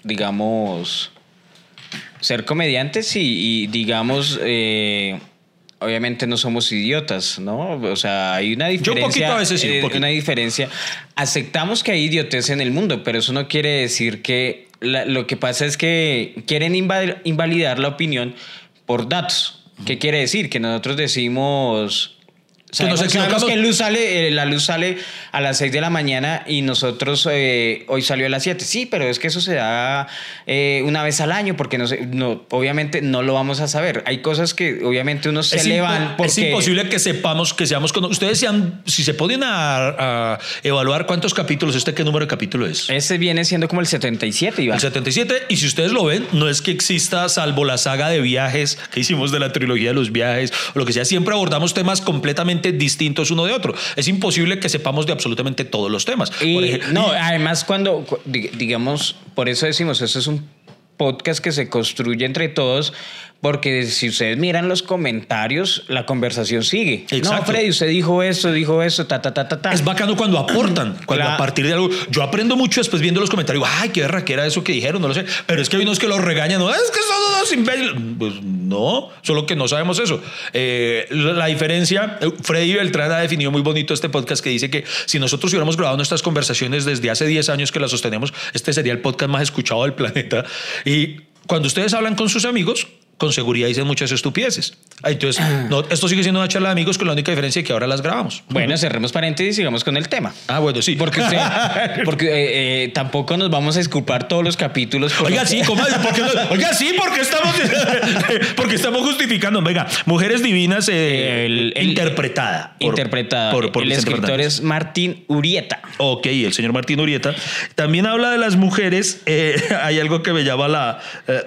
digamos, ser comediantes y, y, digamos, eh, obviamente no somos idiotas, ¿no? O sea, hay una Yo diferencia. un poquito a veces sí, un eh, poquito. una diferencia. Aceptamos que hay idiotez en el mundo, pero eso no quiere decir que la- lo que pasa es que quieren inval- invalidar la opinión por datos. ¿Qué quiere decir? Que nosotros decimos... Que nos equivocamos. que luz sale, eh, la luz sale a las 6 de la mañana y nosotros eh, hoy salió a las 7. Sí, pero es que eso se da eh, una vez al año porque no, no, obviamente no lo vamos a saber. Hay cosas que obviamente uno se le van porque... es imposible que sepamos, que seamos con ustedes sean, si se ponen a, a evaluar cuántos capítulos, este qué número de capítulo es. Ese viene siendo como el 77, Iván. El 77, y si ustedes lo ven, no es que exista, salvo la saga de viajes que hicimos de la trilogía de los viajes, o lo que sea, siempre abordamos temas completamente distintos uno de otro. Es imposible que sepamos de absolutamente todos los temas. Y, no, y- además cuando, cu- di- digamos, por eso decimos, eso es un podcast que se construye entre todos, porque si ustedes miran los comentarios, la conversación sigue. No, Exacto. Freddy, usted dijo eso, dijo eso, ta, ta, ta, ta, ta. Es bacano cuando aportan, cuando a partir de algo. Yo aprendo mucho después viendo los comentarios. Ay, qué que era eso que dijeron, no lo sé. Pero es que hay unos que los regañan. No, es que son unos imbéciles. Pues no, solo que no sabemos eso. Eh, la, la diferencia, eh, Freddy Beltrán ha definido muy bonito este podcast que dice que si nosotros hubiéramos grabado nuestras conversaciones desde hace 10 años que las sostenemos, este sería el podcast más escuchado del planeta. Y cuando ustedes hablan con sus amigos, con seguridad dicen muchas estupideces. Ah, Entonces, no, esto sigue siendo una charla de amigos con la única diferencia de que ahora las grabamos. Bueno, cerremos paréntesis y sigamos con el tema. Ah, bueno, sí. Porque, usted- porque eh, eh, tampoco nos vamos a disculpar todos los capítulos. por Oiga, lo que- sí, ¿cómo? ¿Por qué no? Oiga, sí, porque estamos, porque estamos justificando. Venga, Mujeres Divinas eh, El- el- interpretada. por- Interpretada. por- por el Vicente escritor Fernández. es Martín Urieta. Ok, el señor Martín Urieta. También habla de las mujeres. eh, hay algo que me llama la,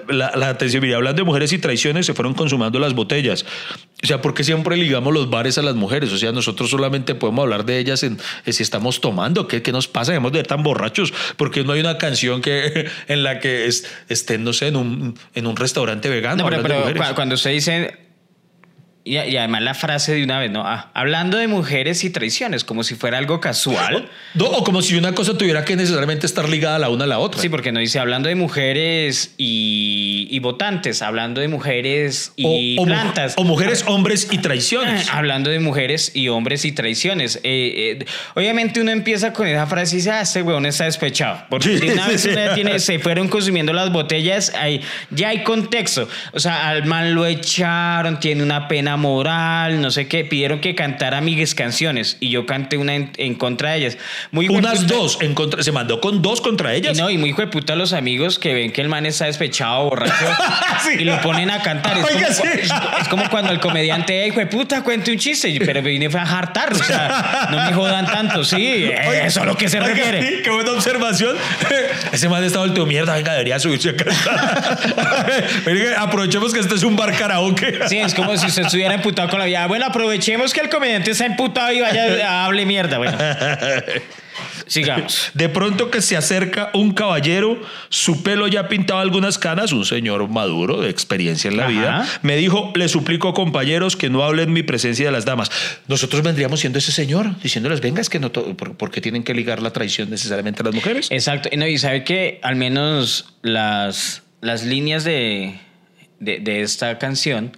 la, la atención. Mira, hablando de mujeres y traiciones, se fueron consumando las botellas. O sea, ¿por qué siempre ligamos los bares a las mujeres? O sea, nosotros solamente podemos hablar de ellas en, en si estamos tomando. ¿Qué, qué nos pasa? Debemos de tan borrachos. Porque no hay una canción que, en la que es- estén, no sé, en un, en un restaurante vegano. No, pero, cuando usted dice Y, y además la frase de una vez, ¿no? Ah, hablando de mujeres y traiciones, como si fuera algo casual. No, o como si una cosa tuviera que necesariamente estar ligada la una a la otra. Sí, porque no dice hablando de mujeres y, y votantes, hablando de mujeres y o, plantas. o mujeres, hombres y traiciones. Hablando de mujeres y hombres y traiciones. Eh, eh, obviamente uno empieza con esa frase y dice, ah, este huevón está despechado. Porque Sí, de una vez sí. tiene, se fueron consumiendo las botellas, ahí, ya hay contexto. O sea, al man lo echaron, tiene una pena moral, no sé qué. Pidieron que cantara mis canciones y yo canté una en, en contra de ellas. Muy Unas dos en contra, se mandó con dos contra y ellas. no, y muy hijo de puta los amigos que ven que el man está despechado, borracho, Sí. y lo ponen a cantar. Es, Oiga, como, sí. es como cuando el comediante, "Ey, hijo de puta, cuente un chiste, pero vine fue a hartar, o sea, no me jodan tanto, sí, Oiga, eso es lo que se oiga, refiere. sí, qué buena observación. Ese man está vuelto mierda, venga, debería subirse a cantar. Aprovechemos que este es un bar karaoke. Sí, es como si usted estuviera emputado con la vida. Bueno, aprovechemos que el comediante está emputado y vaya, hable mierda. Bueno, sigamos. De pronto que se acerca un caballero, su pelo ya pintado algunas canas, un señor maduro de experiencia en la Ajá. vida, me dijo, le suplico compañeros que no hablen en mi presencia de las damas. Nosotros vendríamos siendo ese señor, diciéndoles, venga, es que no, to- por, ¿por qué tienen que ligar la traición necesariamente a las mujeres? Exacto. Y No, y sabe que al menos las, las líneas de, de, de esta canción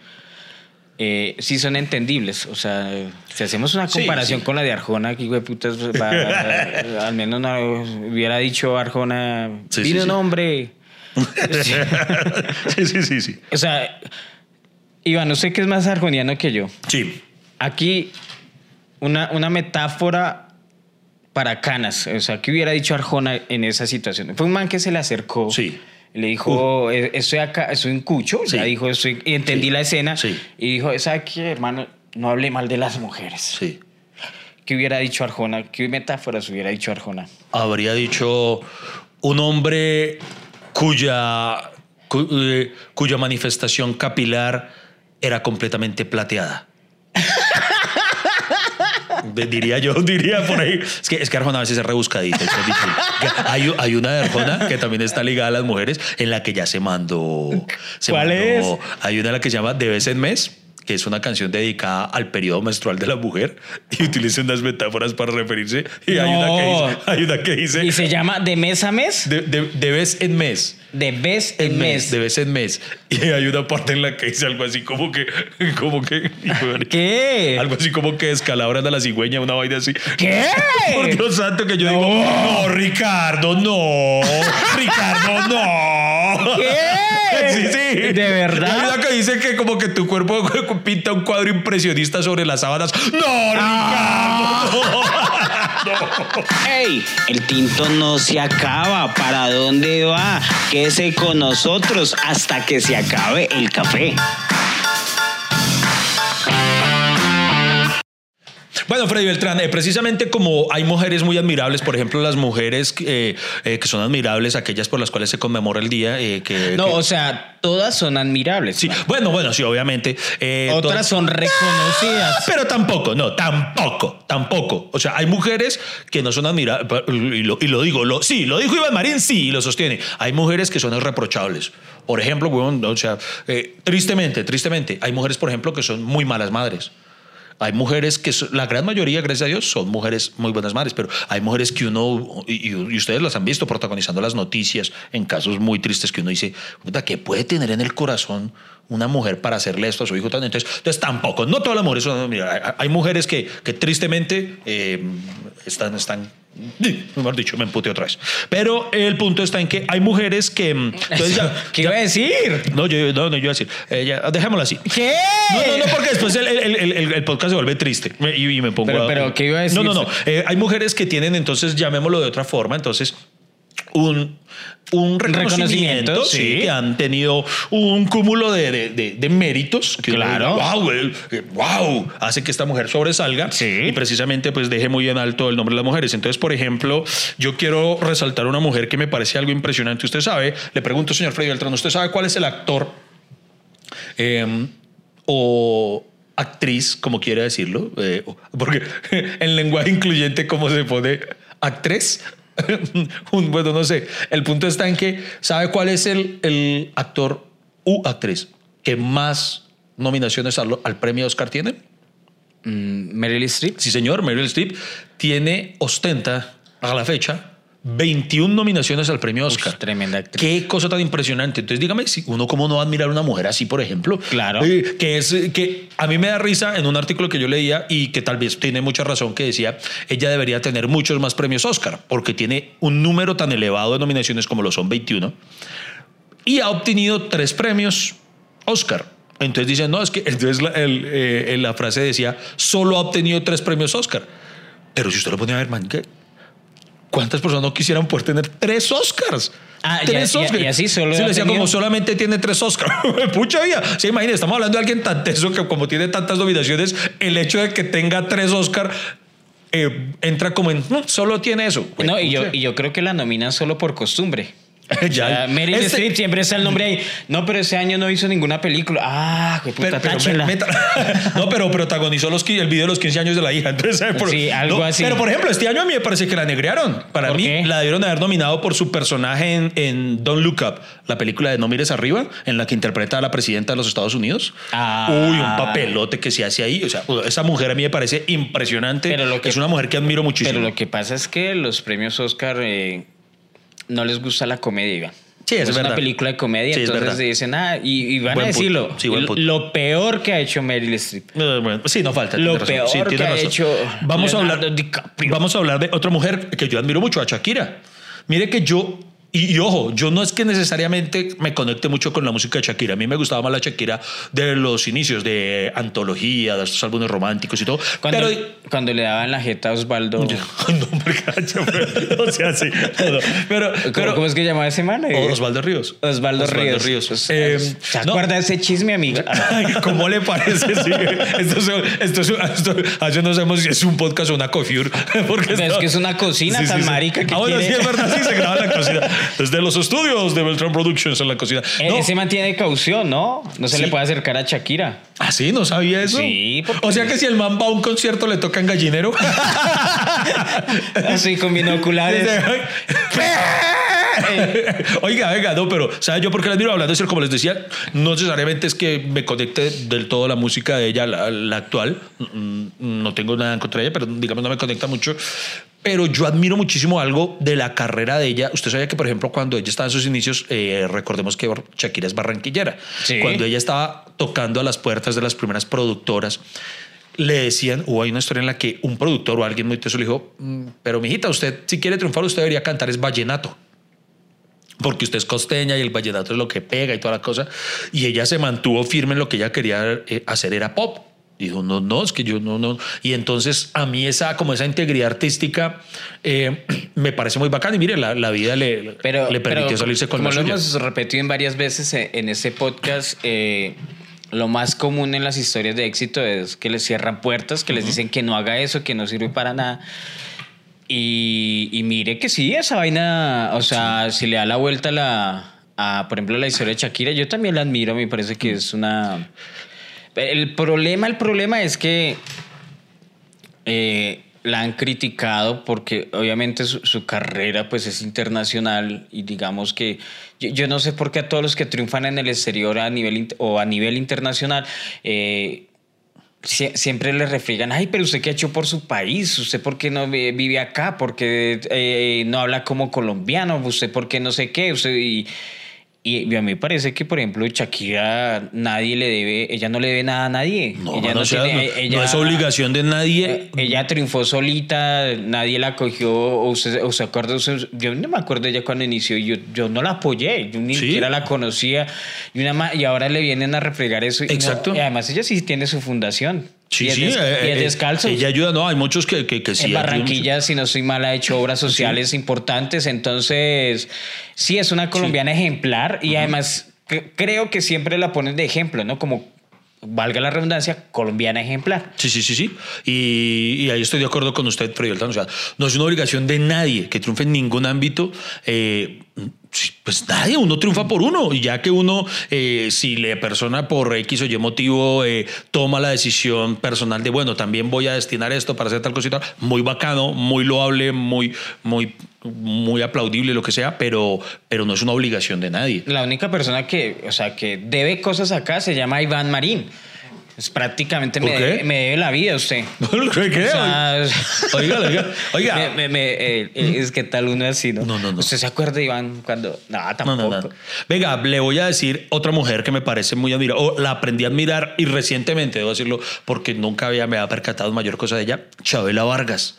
eh, sí son entendibles. O sea, si hacemos una Sí, comparación sí. con la de Arjona, que de putas, va- al menos no hubiera dicho Arjona, Sí, vino sí, un sí. hombre. sí, sí, sí, sí. O sea, Iván, usted que es más arjoniano que yo. Sí. Aquí, una, una metáfora para canas. O sea, ¿qué hubiera dicho Arjona en esa situación? Fue un man que se le acercó. Sí. Le dijo, "Eh, estoy acá, estoy en Cucho. Sí. Ya dijo, estoy, y entendí Sí. la escena. Sí. Y dijo, ¿sabe qué, hermano? No hable mal de las mujeres. Sí. ¿Qué hubiera dicho Arjona? ¿Qué metáforas hubiera dicho Arjona? Habría dicho un hombre cuya, cu- eh, cuya manifestación capilar era completamente plateada. Diría yo, diría por ahí. Es que, es que Arjona a veces es rebuscadito. es hay, hay una de Arjona que también está ligada a las mujeres en la que ya se mandó. se ¿Cuál mandó- Hay una la que se llama De vez en mes que es una canción dedicada al periodo menstrual de la mujer y utiliza unas metáforas para referirse. Y hay, una que No. dice, hay una que dice ¿Y se llama de mes a mes? de, de- de vez en mes. De vez en mes. De vez en mes. Y hay una parte en la que dice algo así como que. Como que. ¿Qué? Algo así como que descalabran a la cigüeña, una vaina así. ¿Qué? Por Dios santo, que yo digo, no, Ricardo, no. Ricardo, no. ¿Qué? Sí, sí. ¿De verdad? Hay una que dice que como que tu cuerpo pinta un cuadro impresionista sobre las sábanas. No, Ah. Ricardo. ¡Ey! El tinto no se acaba. ¿Para dónde va? Quédese con nosotros hasta que se acabe el café. Bueno, Freddy Beltrán, eh, precisamente como hay mujeres muy admirables, por ejemplo, las mujeres eh, eh, que son admirables, aquellas por las cuales se conmemora el día, eh, que, No, que- o sea, todas son admirables. sí, bueno, bueno, sí, obviamente. eh, Otras todas- son reconocidas. Pero tampoco, no, tampoco, tampoco. O sea, hay mujeres que no son admirables, y lo, y lo digo, lo, sí, lo dijo Iván Marín, sí, y lo sostiene. Hay mujeres que son irreprochables. Por ejemplo, o sea, eh, tristemente, tristemente, hay mujeres, por ejemplo, que son muy malas madres. Hay mujeres que, la gran mayoría, gracias a Dios, son mujeres muy buenas madres, pero hay mujeres que uno, y, ustedes las han visto protagonizando las noticias en casos muy tristes que uno dice, ¿qué puede tener en el corazón una mujer para hacerle esto a su hijo? tan-?" Entonces, entonces tampoco, no todas las mujeres son, mira, hay, mujeres que, que tristemente eh, están, están, mejor dicho, me empute otra vez. Pero el punto está en que hay mujeres que... mm, entonces ya- ¿Qué ya- iba a decir? no, yo, no, no, yo iba a decir, eh, ya, dejémoslo así. ¿Qué? No, no, no, porque después el, el- el- el- el podcast se vuelve triste y, y me pongo Pero- a- pero, ¿qué iba a decir? No, no, no. Eh, hay mujeres que tienen, entonces, llamémoslo de otra forma, entonces, un, un reconocimiento, reconocimiento, sí, sí. que han tenido un cúmulo de, de- de- de méritos. Que Claro. wow, el- eh, wow, hace que esta mujer sobresalga Sí. y precisamente pues deje muy en alto el nombre de las mujeres. Entonces, por ejemplo, yo quiero resaltar una mujer que me parece algo impresionante. Usted sabe, le pregunto, señor Freddy Beltrán, ¿usted sabe cuál es el actor eh, o actriz, como quiera decirlo, eh, porque en lenguaje incluyente, ¿cómo se pone? ¿Actriz? Un, bueno, no sé. El punto está en que, ¿sabe cuál es el, el actor u actriz que más nominaciones al, al premio Oscar tiene? Mm, Meryl Streep. Sí, señor, Meryl Streep tiene, ostenta a la fecha 21 nominaciones al premio Oscar. Uf, tremenda actriz. Qué cosa tan impresionante. Entonces, dígame, si uno cómo no va a admirar a una mujer así, por ejemplo. Claro. Eh, que es que a mí me da risa en un artículo que yo leía y que tal vez tiene mucha razón que decía, ella debería tener muchos más premios Oscar porque tiene un número tan elevado de nominaciones como lo son 21 y ha obtenido tres premios Oscar. Entonces dicen, no, es que entonces la, el, eh, la frase decía, solo ha obtenido tres premios Oscar. Pero si usted lo pone a ver, man, ¿qué? ¿Cuántas personas no quisieran poder tener tres Oscars? Ah, tres y- y- Oscars. y así solo Se le decía como solamente tiene tres Oscars. Pucha vida. Se imagina, estamos hablando de alguien tan teso que como tiene tantas nominaciones, el hecho de que tenga tres Oscars eh, entra como en, "No, solo tiene eso. No, y yo, y yo creo que la nominan solo por costumbre. Ya. Sea, Meryl Este- Streep siempre está el nombre ahí. No, pero ese año no hizo ninguna película. Ah, qué puta, Pero- pero me- meta- no, pero protagonizó los, el video de los 15 años de la hija. Entonces, ¿sabe? Por- Sí, algo no, así. Pero, por ejemplo, este año a mí me parece que la negrearon. Para ¿Por mí, qué? la debieron haber nominado por su personaje en, en Don't Look Up, la película de No Mires Arriba, en la que interpreta a la presidenta de los Estados Unidos. Ah. Uy, un papelote que se hace ahí. O sea, esa mujer a mí me parece impresionante. Pero lo que- es una mujer que admiro muchísimo. Pero lo que pasa es que los premios Oscar eh, no les gusta la comedia. Sí, es es verdad. una película de comedia, Sí, es entonces dicen, ah, y, y van Buen a decirlo. Sí, buen lo peor que ha hecho Meryl Streep. Eh, bueno, sí, no falta. Lo razón. peor Sí, que ha hecho Vamos a, Leonardo hablar, DiCaprio. vamos a hablar de otra mujer que yo admiro mucho, a Shakira. Mire que yo, y, y ojo, yo no es que necesariamente me conecte mucho con la música de Shakira. A mí me gustaba más la Shakira de los inicios de antología, de estos álbumes románticos y todo. Cuando, pero. cuando le daban la jeta a Osvaldo. Ay, no, cacho, pero- o sea, sí. no, no. Pero, ¿Cómo, pero cómo es que llamaba ese man? Eh, Osvaldo Ríos. Osvaldo, Ríos. Pues, Eh, ¿Se no. acuerda de ese chisme, amiga? Ay, ¿Cómo le parece? Sí. Esto, es- esto, es- esto, yo no sabemos si es un podcast o una cofiur. Porque es que es una cocina tan marica que Ah, bueno, quiere- sí, es verdad, sí, se graba en la cocina. Desde los estudios de Beltrán Productions en la cocina. Eh, No. Ese man tiene caución, ¿no? No se Sí. le puede acercar a Shakira. ¿Ah, sí? ¿No sabía eso? Sí, porque- O sea que si el man va a un concierto le tocan gallinero. Así con binoculares. Oiga, venga, no, pero ¿sabes yo por qué les digo hablando de eso? Como les decía, no necesariamente es que me conecte del todo la música de ella, la, la actual. Mm, No tengo nada en contra de ella, pero digamos no me conecta mucho. Pero yo admiro muchísimo algo de la carrera de ella. Usted sabía que, por ejemplo, cuando ella estaba en sus inicios, eh, recordemos que Shakira es barranquillera. Sí. Cuando ella estaba tocando a las puertas de las primeras productoras, le decían, o hay una historia en la que un productor o alguien muy teso le dijo, "Mm, pero mijita, usted si quiere triunfar, usted debería cantar es vallenato porque usted es costeña y el vallenato es lo que pega y toda la cosa. Y ella se mantuvo firme en lo que ella quería eh, hacer era pop. Dijo, no, no, es que yo no, no. Y entonces a mí esa, como esa integridad artística eh, me parece muy bacana. Y mire, la, la vida le, Pero, le permitió pero salirse con como lo hemos repetido en varias veces eh, en este podcast, eh, lo más común en las historias de éxito es que les cierran puertas, que les dicen que no haga eso, que no sirve para nada. Y, y mire que sí, esa vaina, o sea, si le da la vuelta a la, a, por ejemplo, la historia de Shakira, yo también la admiro, me parece que es una... El problema, el problema es que eh, la han criticado porque obviamente su, su carrera pues es internacional y digamos que yo, no sé por qué a todos los que triunfan en el exterior a nivel o a nivel internacional eh, sie- siempre le refriegan, ay, pero usted qué ha hecho por su país, usted por qué no vi- vive acá, porque eh, no habla como colombiano, usted por qué no sé qué, usted y, y a mí me parece que, por ejemplo, Shakira, nadie le debe, ella no le debe nada a nadie. No, ella mano, o sea, no- no es obligación de nadie. Ella triunfó solita, nadie la cogió, o usted, o se acuerda, usted- yo no me acuerdo de ella cuando inició, y yo, yo no la apoyé, yo ni Sí. siquiera la conocía, y, una, y ahora le vienen a refregar eso. y no- Exacto. y además ella sí tiene su fundación. Sí, y es sí. des- eh, y es eh, descalzo. Ella ayuda, no, hay muchos que, que, que sí. en mucho. Barranquilla, si no estoy mal, ha hecho obras sociales importantes. Entonces, sí, es una colombiana ejemplar y además cre- creo que siempre la ponen de ejemplo, ¿no? Como, valga la redundancia, colombiana ejemplar. Sí, sí, sí, sí. Y, y ahí estoy de acuerdo con usted, Freddy Beltrán. O sea, no es una obligación de nadie que triunfe en ningún ámbito. eh, pues nadie, uno triunfa por uno. Y ya que uno, eh, si la persona por X o Y motivo eh, toma la decisión personal de, bueno, también voy a destinar esto para hacer tal cosita, muy bacano, muy loable, muy, muy muy aplaudible, lo que sea, pero, pero no es una obligación de nadie. La única persona que, o sea, que debe cosas acá se llama Iván Marín. Es prácticamente ¿Por me, debe- me debe la vida usted. ¿Qué? qué? O sea, Oiga, oiga, oiga. me- me- me- eh, es que tal uno así, ¿no? No, no, no. ¿Usted se acuerda, Iván, cuando.? No, No, tampoco. no, no. Venga, le voy a decir otra mujer que me parece muy admirable, o la aprendí a admirar y recientemente, debo decirlo, porque nunca había, me había percatado mayor cosa de ella, Chabela Vargas.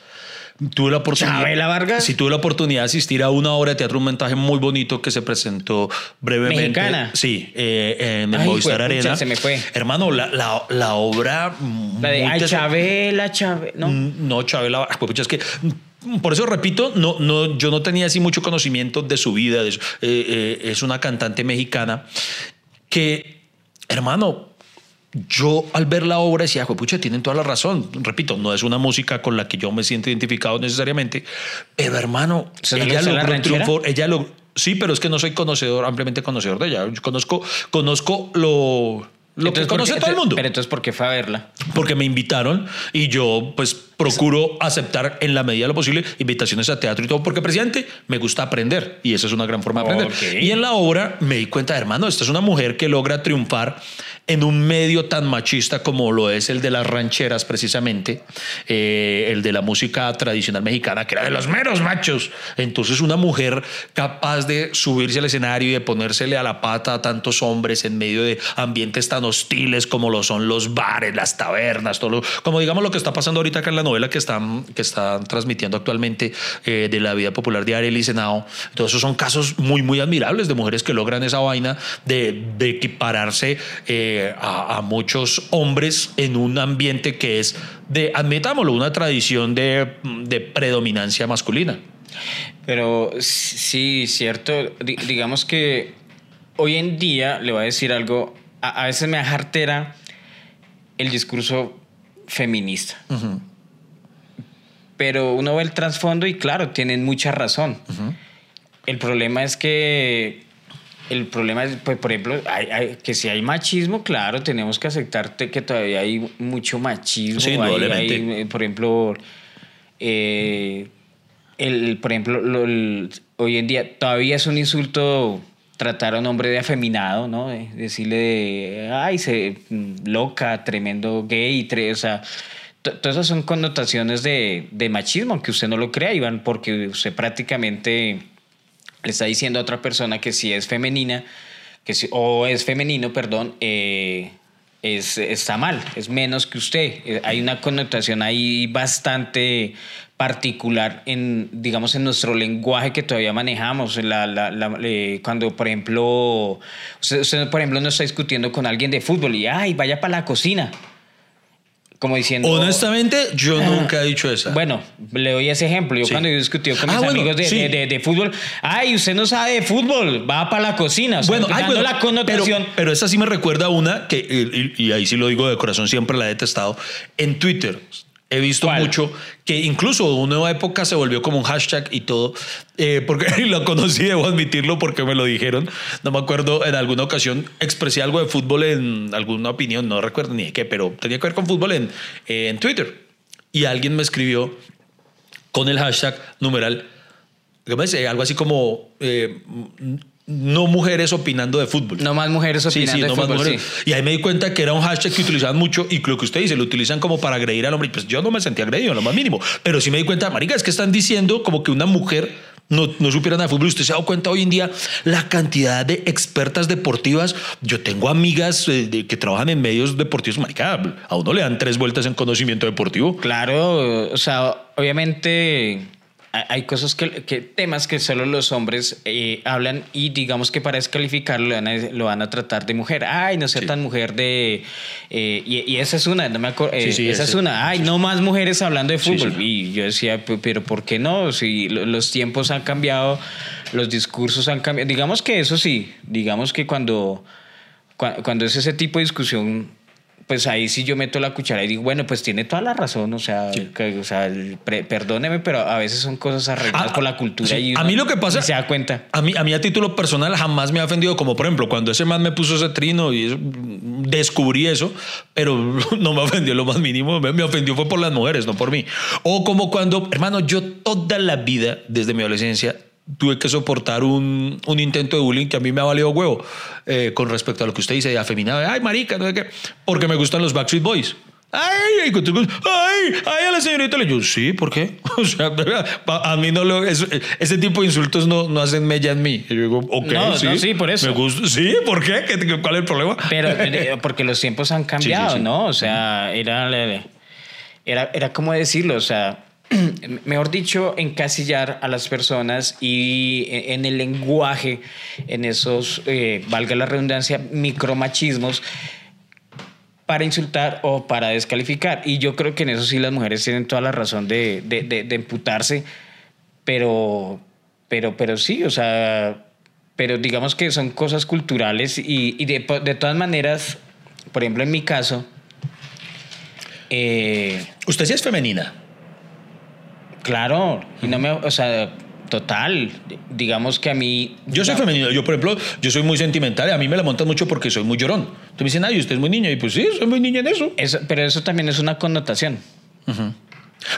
Tuve la oportunidad. ¿Chabela Vargas? Sí, tuve la oportunidad de asistir a una obra de teatro, un montaje muy bonito que se presentó brevemente. ¿Mexicana? Sí, eh, en el Ay, Movistar juepucha, Arena. se me fue. Hermano, la, la, la obra. La de Ay, Chabela, Chabela. No. Mm, No, Chabela, pues, pucha, es que mm, por eso repito, no, no, yo no tenía así mucho conocimiento de su vida. de su- eh, eh, es una cantante mexicana que, hermano, yo al ver la obra decía, pucha, tienen toda la razón. Repito, no es una música con la que yo me siento identificado necesariamente, pero hermano, ¿Se le ella logró un ranchera? triunfo, ella lo, sí, pero es que no soy conocedor, ampliamente conocedor de ella. Yo conozco, conozco lo, lo que Entonces, ¿por conoce todo el mundo Pero entonces, ¿por qué fue a verla? porque me invitaron y yo pues procuro aceptar en la medida de lo posible invitaciones a teatro y todo, porque precisamente me gusta aprender y esa es una gran forma de aprender. Y en la obra me di cuenta, hermano, esta es una mujer que logra triunfar en un medio tan machista como lo es el de las rancheras precisamente, eh, el de la música tradicional mexicana, que era de los meros machos. Entonces una mujer capaz de subirse al escenario y de ponérsele a la pata a tantos hombres en medio de ambientes tan hostiles como lo son los bares, las tabernas, todo lo- como digamos lo que está pasando ahorita acá en la novela que están, que están transmitiendo actualmente eh, de la vida popular de Arely Senao. Entonces esos son casos muy, muy admirables de mujeres que logran esa vaina de, de equipararse eh, a, a muchos hombres en un ambiente que es de, admitámoslo, una tradición de, de predominancia masculina. Pero sí, cierto. Di- digamos que hoy en día, le voy a decir algo, a, a veces me ajartera el discurso feminista. Pero uno ve el trasfondo y claro, tienen mucha razón. El problema es que... El problema es, pues, por ejemplo, hay- hay- que si hay machismo, claro, tenemos que aceptarte que todavía hay mucho machismo. Sí, Hay- por ejemplo, eh, el, por ejemplo, lo- el- hoy en día todavía es un insulto tratar a un hombre de afeminado, ¿no? De- decirle, de, ay, se, mm, loca, tremendo gay, tre- o sea, to- todas esas son connotaciones de, de machismo, aunque usted no lo crea, Iván, porque usted prácticamente le está diciendo a otra persona que si es femenina, que si, o es femenino, perdón, eh, es, está mal, es menos que usted. Eh, hay una connotación ahí bastante particular en, digamos, en nuestro lenguaje que todavía manejamos. La, la- la- cuando, por ejemplo, usted, usted, por ejemplo, no está discutiendo con alguien de fútbol y, ay, vaya para la cocina. Como diciendo... Honestamente, yo nunca he dicho eso. Bueno, le doy ese ejemplo. Yo Sí. cuando he discutido con Ah, mis bueno, amigos de, sí. de- de- de fútbol, ay, usted no sabe de fútbol, va para la cocina. O sea, Bueno, ay, bueno, la connotación. Pero, pero esa sí me recuerda a una que, y, y ahí sí lo digo de corazón, siempre la he detestado. En Twitter he visto ¿Cuál? mucho que incluso una época se volvió como un hashtag y todo, eh, porque lo conocí, debo admitirlo porque me lo dijeron. No me acuerdo, en alguna ocasión expresé algo de fútbol en alguna opinión, no recuerdo ni de qué, pero tenía que ver con fútbol en, eh, en Twitter. Y alguien me escribió con el hashtag numeral. Eh, algo así como eh, no mujeres opinando de fútbol. no más mujeres Sí, opinando sí, de no más fútbol, mujeres. sí. Y ahí me di cuenta que era un hashtag que utilizaban mucho y lo que usted dice, lo utilizan como para agredir al hombre. Y pues yo no me sentía agredido, lo más mínimo. Pero sí me di cuenta, marica, es que están diciendo como que una mujer no, no supiera nada de fútbol. Usted se ha dado cuenta hoy en día la cantidad de expertas deportivas. Yo tengo amigas eh, de- que trabajan en medios deportivos. Marica, a uno le dan tres vueltas en conocimiento deportivo. Claro, o sea, obviamente hay cosas que, que temas que solo los hombres eh, hablan y digamos que para descalificarlo lo van a, lo van a tratar de mujer. Ay, no sea Sí. tan mujer de... eh, y, y esa es una, no me acuerdo. Sí, sí, esa es una. Ay, no más mujeres hablando de fútbol. Y yo decía, "Pe- pero ¿por qué no? Si lo- los tiempos han cambiado, los discursos han cambiado. Digamos que eso sí, digamos que cuando, cua- cuando es ese tipo de discusión pues ahí sí yo meto la cuchara y digo, bueno, pues tiene toda la razón, o sea, que- o sea el pre- perdóneme, pero a veces son cosas arregladas Ah, por la cultura sí. y A mí lo que pasa- se da cuenta. A mí, a mí a título personal jamás me ha ofendido, como por ejemplo cuando ese man me puso ese trino y eso, descubrí eso, pero no me ofendió lo más mínimo, me, me ofendió fue por las mujeres, no por mí. O como cuando, hermano, yo toda la vida, desde mi adolescencia, tuve que soportar un, un intento de bullying que a mí me ha valido huevo eh, con respecto a lo que usted dice, de afeminado, ay, marica, no sé qué, porque me gustan los Backstreet Boys. Ay, ay, ay, ay, a la señorita le yo, sí, ¿por qué? O sea, a mí no lo, es- ese tipo de insultos no, no hacen mella en mí. Y yo digo, ok, No, sí, no, sí, por eso. Me gusta, sí, ¿por qué? ¿Qué- ¿Cuál es el problema? Pero porque los tiempos han cambiado, sí. ¿no? O sea, era, era, era como decirlo, o sea, mejor dicho, encasillar a las personas y e, en el lenguaje, en esos, eh, valga la redundancia, micromachismos para insultar o para descalificar. Y yo creo que en eso sí las mujeres tienen toda la razón de, de, de, de emputarse, pero, pero, pero sí, o sea, pero digamos que son cosas culturales y, de todas maneras, por ejemplo, en mi caso, eh, Usted sí es femenina. Claro, y no me, o sea, total, digamos que a mí... Yo soy femenino. Yo, por ejemplo, yo soy muy sentimental y a mí me la montan mucho porque soy muy llorón. Entonces me dicen, ay, usted es muy niña. Y pues sí, soy muy niña en eso. Eso, pero eso también es una connotación.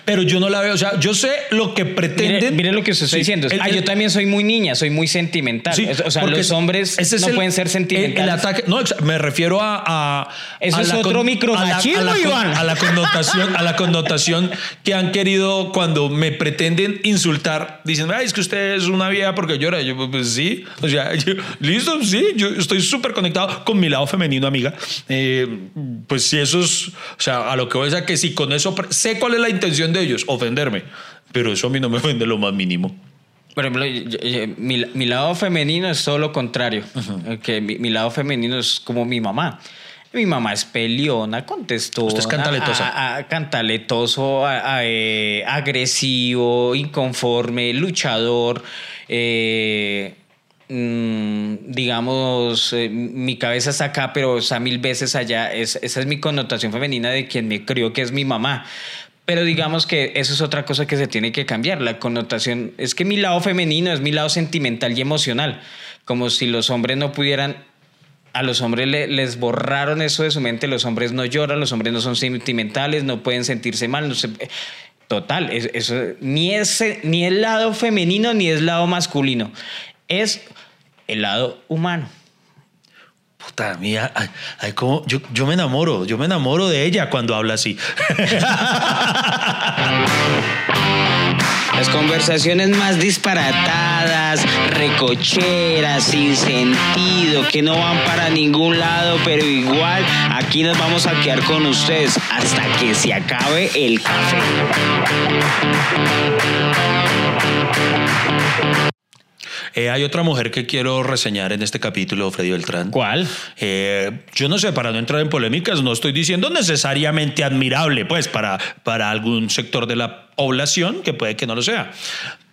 Pero yo no la veo. O sea, yo sé lo que pretenden. Mire, mire lo que usted está Sí, diciendo. el- ah, el- yo también soy muy niña, soy muy sentimental. Sí, o sea, los hombres ese es no el- pueden ser sentimentales. El, ataque, no, me refiero a, a- Eso a es la otro con- micromachismo, a la- a la con- Iván. A la connotación, a la connotación que han querido cuando me pretenden insultar, dicen, ay, es que usted es una vieja porque llora. Yo, pues sí, o sea, yo- listo, sí, yo estoy súper conectado con mi lado femenino, amiga. Eh, pues si eso es, o sea, a lo que voy a decir que si con eso sé cuál es la intención de ellos, ofenderme, pero eso a mí no me ofende lo más mínimo. Por ejemplo, yo- yo- mi, mi lado femenino es todo lo contrario. Que mi, mi lado femenino es como mi mamá. Mi mamá es peleona, contestó. Usted es cantaletosa. cantaletoso, a- a- eh, agresivo, inconforme, luchador. eh, mm, digamos, eh, mi cabeza está acá, pero está mil veces allá. Es- esa es mi connotación femenina de quien me crió, que es mi mamá. Pero digamos que eso es otra cosa que se tiene que cambiar. La connotación es que mi lado femenino es mi lado sentimental y emocional. Como si los hombres no pudieran. A los hombres le- les borraron eso de su mente. Los hombres no lloran, los hombres no son sentimentales, no pueden sentirse mal. No se- total, es- eso, ni, es, ni el lado femenino ni es lado masculino. Es el lado humano. Puta mía, ay, ay, cómo- yo, yo me enamoro, yo me enamoro de ella cuando habla así. Las conversaciones más disparatadas, recocheras, sin sentido, que no van para ningún lado, pero igual aquí nos vamos a quedar con ustedes hasta que se acabe el café. Eh, hay otra mujer que quiero reseñar en este capítulo, Freddy Beltrán. ¿Cuál? Eh, yo no sé, para no entrar en polémicas, no estoy diciendo necesariamente admirable, pues, para, para algún sector de la población, que puede que no lo sea.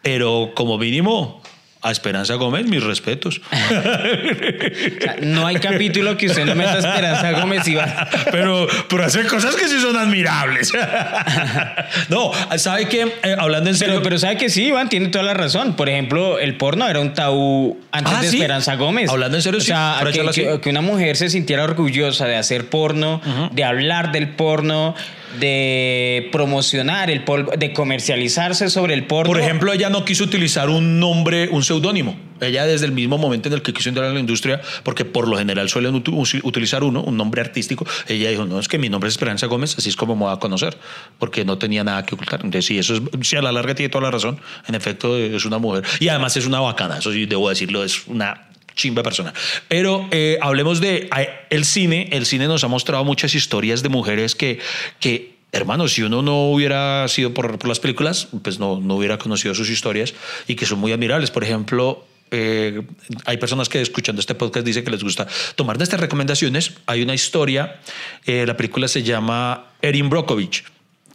Pero como mínimo, a Esperanza Gómez, mis respetos. O sea, no hay capítulo que usted no meta a Esperanza Gómez y va. pero, pero hace cosas que sí son admirables. no, ¿sabe qué? Eh, hablando en serio. Pero, pero sabe que sí, Iván, tiene toda la razón. Por ejemplo, el porno era un tabú antes Ah, de ¿sí? Esperanza Gómez. Hablando en serio, o sea, que, que- que una mujer se sintiera orgullosa de hacer porno, de hablar del porno, de promocionar el porno, de comercializarse sobre el porno. Por ejemplo, ella no quiso utilizar un nombre, un seudónimo. Ella desde el mismo momento en el que quiso entrar en la industria, porque por lo general suelen usi- utilizar uno, un nombre artístico, ella dijo, no, es que mi nombre es Esperanza Gómez, así es como me va a conocer, porque no tenía nada que ocultar. Entonces, sí, eso es, sí, a la larga tiene toda la razón. En efecto, es una mujer. Y además es una bacana, eso sí, debo decirlo, es una chimba persona. Pero eh, hablemos de eh, el cine. El cine nos ha mostrado muchas historias de mujeres que, que hermano, si uno no hubiera sido por, las películas, pues no, no hubiera conocido sus historias y que son muy admirables. Por ejemplo, eh, hay personas que escuchando este podcast dicen que les gusta tomar de estas recomendaciones. Hay una historia, eh, la película se llama Erin Brockovich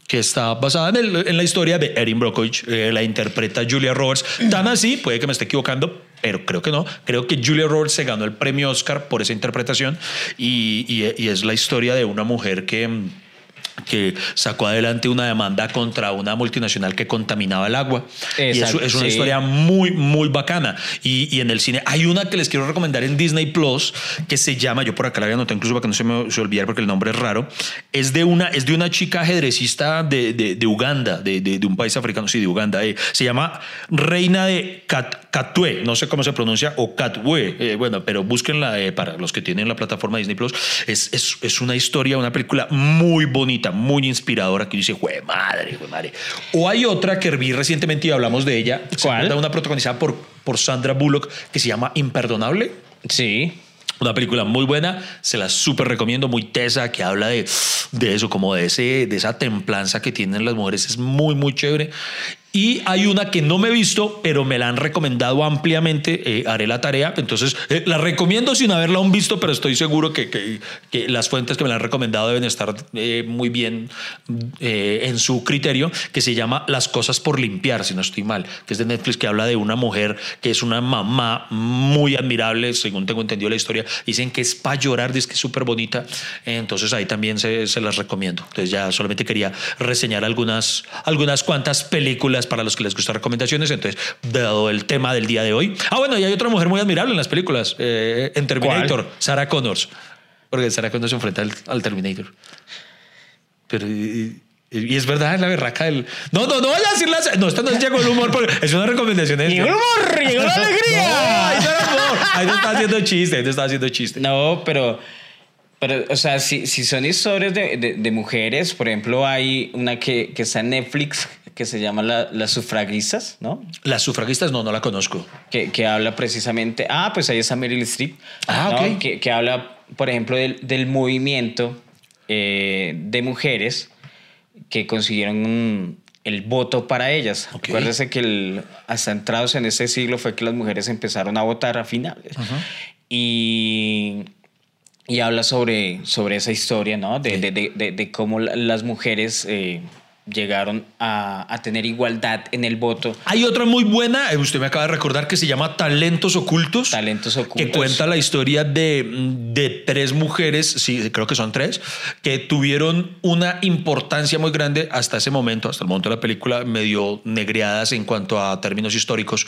que está basada en la historia de Erin Brockovich, eh, la interpreta Julia Roberts, tan así, puede que me esté equivocando, pero creo que no. Creo que Julia Roberts se ganó el premio Oscar por esa interpretación y, y- y es la historia de una mujer que mm, que sacó adelante una demanda contra una multinacional que contaminaba el agua. y es, Exacto, es una sí. historia muy, muy bacana. Y, y en el cine hay una que les quiero recomendar en Disney Plus que se llama, yo por acá la había anotado incluso para que no se me se olvidara porque el nombre es raro. Es de una, es de una chica ajedrecista de, de- de Uganda, de, de- de un país africano, sí, de Uganda. eh. Se llama Reina de Kat- Katwe, no sé cómo se pronuncia, o Katwe. eh, bueno, pero búsquenla eh, para los que tienen la plataforma Disney Plus. Es, es, es una historia, una película muy bonita, muy inspiradora que dice, jue madre, jue madre. O hay otra que vi recientemente y hablamos de ella. ¿Cuál? Una protagonizada por, por Sandra Bullock que se llama Imperdonable. Sí. Una película muy buena, se la súper recomiendo, muy tesa, que habla de, de eso, como de, ese, de esa templanza que tienen las mujeres. Es muy, muy chévere. Y hay una que no me he visto, pero me la han recomendado ampliamente. eh, haré la tarea. Entonces, eh, la recomiendo sin haberla aún visto, pero estoy seguro que, que- que las fuentes que me la han recomendado deben estar eh, muy bien eh, en su criterio, que se llama Las cosas por limpiar, si no estoy mal, que es de Netflix, que habla de una mujer que es una mamá muy admirable, según tengo entendido la historia. Dicen que es para llorar, dice que es súper bonita. Entonces ahí también se, se las recomiendo. Entonces ya solamente quería reseñar algunas, algunas cuantas películas para los que les gustan recomendaciones. Entonces, dado el tema del día de hoy. Ah, bueno, y hay otra mujer muy admirable en las películas, eh, en Terminator, Sarah Connors. Porque Sarah Connors se enfrenta al, al Terminator. Pero... Y, y es verdad, es la berraca del... No, no, no vaya a decir la... No, esta no es llegó el humor, porque es una recomendación. Llegó el humor, llegó la No, alegría. ahí no era humor. Ahí no está haciendo chiste, ahí no está haciendo chiste. No, pero, pero o sea, si, si son historias de, de- de mujeres, por ejemplo, hay una que, que está en Netflix que se llama la- Las sufragistas, ¿no? Las sufragistas no, no la conozco. Que, que habla precisamente, ah, pues ahí está Meryl Streep, Ah, ¿no? ok. que, que habla, por ejemplo, del, del movimiento eh, de mujeres que consiguieron mm, el voto para ellas. Ok. Acuérdese que el- hasta entrados en este siglo fue que las mujeres empezaron a votar a finales. Y, y habla sobre, sobre esa historia, ¿no? De, de- de- de- de cómo la- las mujeres eh, llegaron a, a tener igualdad en el voto. Hay otra muy buena, eh, usted me acaba de recordar, que se llama Talentos Ocultos. Talentos Que ocultos. cuenta la historia de, de tres mujeres, sí, creo que son tres, que tuvieron una importancia muy grande hasta ese momento, hasta el momento de la película, medio negreadas en cuanto a términos históricos.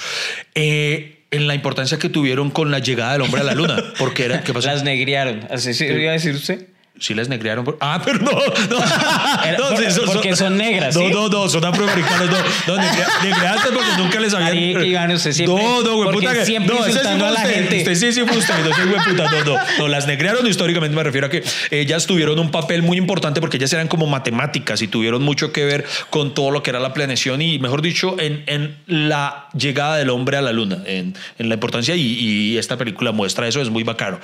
eh, en la importancia que tuvieron con la llegada del hombre a la luna. Porque era, ¿qué pasó? Las negriaron. ¿Así se iba a decir usted? Sí les negrearon. por- Ah, pero no. no. Por- sí, porque son negras, No, ¿sí? no, no, son afroamericanas. No, no negre- negreadas porque nunca les habían. Marica, Iván, usted siempre- No, no, güey, puta. que- siempre no, sí insultando a la usted. gente. Usted sí, sí usted. No soy güey, puta. No, no. No, las negrearon históricamente. Me refiero a que ellas tuvieron un papel muy importante porque ellas eran como matemáticas y tuvieron mucho que ver con todo lo que era la planeación y, mejor dicho, en, en la llegada del hombre a la luna, en, en la importancia. Y, y esta película muestra eso. Es muy bacano.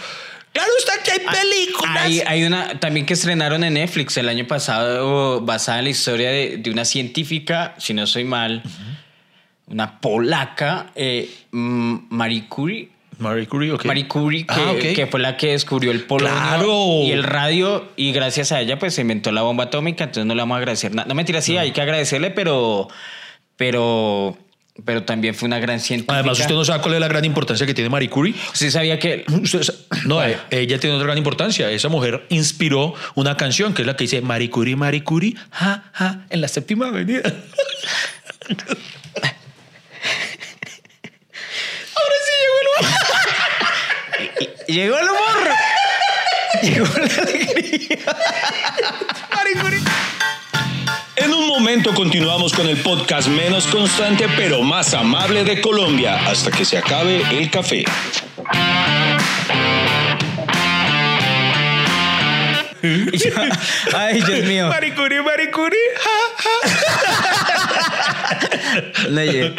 Claro está que hay películas. Hay, hay una también que estrenaron en Netflix el año pasado basada en la historia de, de una científica, si no soy mal, una polaca, eh, Marie Curie. Marie Curie, ok. Marie Curie, que, Ah, ok. que fue la que descubrió el polonio Claro. y el radio, y gracias a ella pues se inventó la bomba atómica, entonces no le vamos a agradecer nada. No mentira, sí, hay que agradecerle, pero, pero, pero también fue una gran científica. Además, usted no sabe cuál es la gran importancia que tiene Marie Curie. ¿Usted sabía que Usted no, eh, ella tiene otra gran importancia. Esa mujer inspiró una canción que es la que dice Marie Curie, Marie Curie, ja, ja, en la séptima avenida. Ahora sí llegó el llegó el humor? llegó la alegría. Un momento continuamos con el podcast menos constante pero más amable de Colombia hasta que se acabe el café. Ay, Dios mío. Curie, ja, No, yo,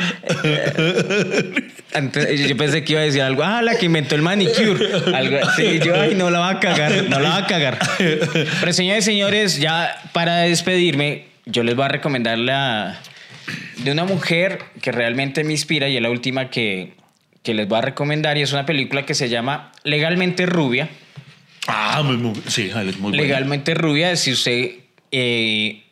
eh, antes- yo pensé que iba a decir algo. Ah, la que inventó el manicure. Algo así. Yo, ay, no la va a cagar. No la va a cagar. Pero, señores y señores, ya para despedirme, yo les voy a recomendar la de una mujer que realmente me inspira y es la última que, que les voy a recomendar. Y es una película que se llama Legalmente Rubia. Ah, muy, muy, sí, es muy buena. Legalmente Rubia, si usted eh,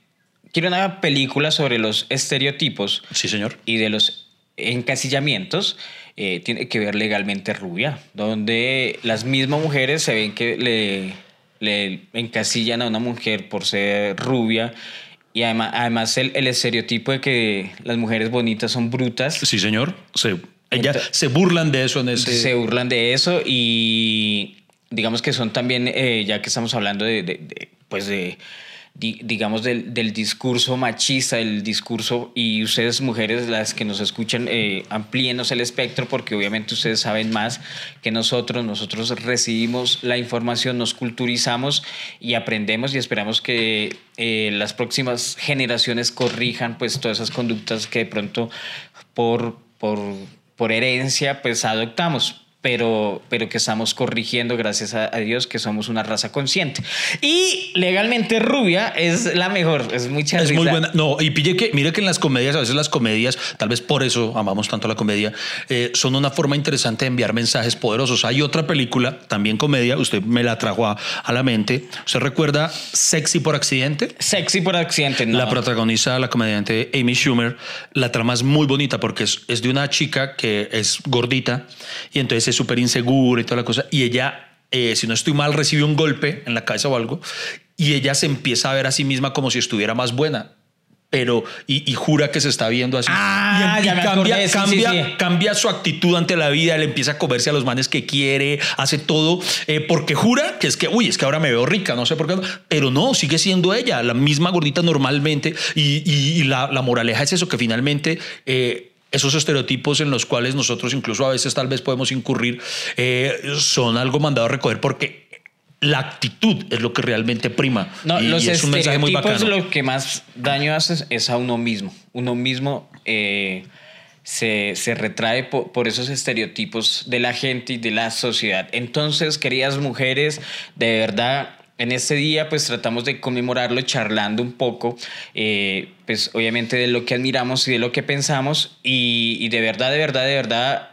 quiere una película sobre los estereotipos Sí, señor. y de los encasillamientos, eh, tiene que ver legalmente rubia, donde las mismas mujeres se ven que le, le encasillan a una mujer por ser rubia y además, además el, el estereotipo de que las mujeres bonitas son brutas. Sí, señor. Se, ella, se burlan de eso en ese... Se burlan de eso y digamos que son también, eh, ya que estamos hablando de, de- de, pues de, digamos, del, del discurso machista, el discurso, y ustedes mujeres, las que nos escuchan, eh, amplíenos el espectro porque obviamente ustedes saben más que nosotros, nosotros recibimos la información, nos culturizamos y aprendemos y esperamos que eh, las próximas generaciones corrijan pues todas esas conductas que de pronto por, por, por herencia pues adoptamos. Pero, pero que estamos corrigiendo gracias a, a Dios que somos una raza consciente. Y legalmente rubia es la mejor, es mucha Es muy buena. No, y pille que, mire que en las comedias, a veces las comedias, tal vez por eso amamos tanto la comedia, eh, son una forma interesante de enviar mensajes poderosos. Hay otra película, también comedia, usted me la trajo a, a la mente. ¿Usted recuerda Sexy por accidente? Sexy por accidente, no. La protagoniza la comediante Amy Schumer. La trama es muy bonita porque es, es de una chica que es gordita y entonces es súper insegura y toda la cosa. Y ella, eh, si no estoy mal, recibe un golpe en la cabeza o algo y ella se empieza a ver a sí misma como si estuviera más buena. Pero, y, y jura que se está viendo así. Ah, y, ya me cambia, acordé, sí, cambia, sí, sí. cambia su actitud ante la vida, él empieza a comerse a los manes que quiere, hace todo, eh, porque jura que es que, uy, es que ahora me veo rica, no sé por qué, pero no, sigue siendo ella, la misma gordita normalmente, y, y- y la, la moraleja es eso, que finalmente... eh, esos estereotipos en los cuales nosotros incluso a veces tal vez podemos incurrir eh, son algo mandado a recoger porque la actitud es lo que realmente prima. No, y, los y es un mensaje muy bacano. lo que más daño hace es a uno mismo. Uno mismo eh, se, se retrae po- por, esos estereotipos de la gente y de la sociedad. Entonces, queridas mujeres, de verdad, en este día pues tratamos de conmemorarlo charlando un poco, eh, pues obviamente de lo que admiramos y de lo que pensamos y, y de verdad, de verdad, de verdad,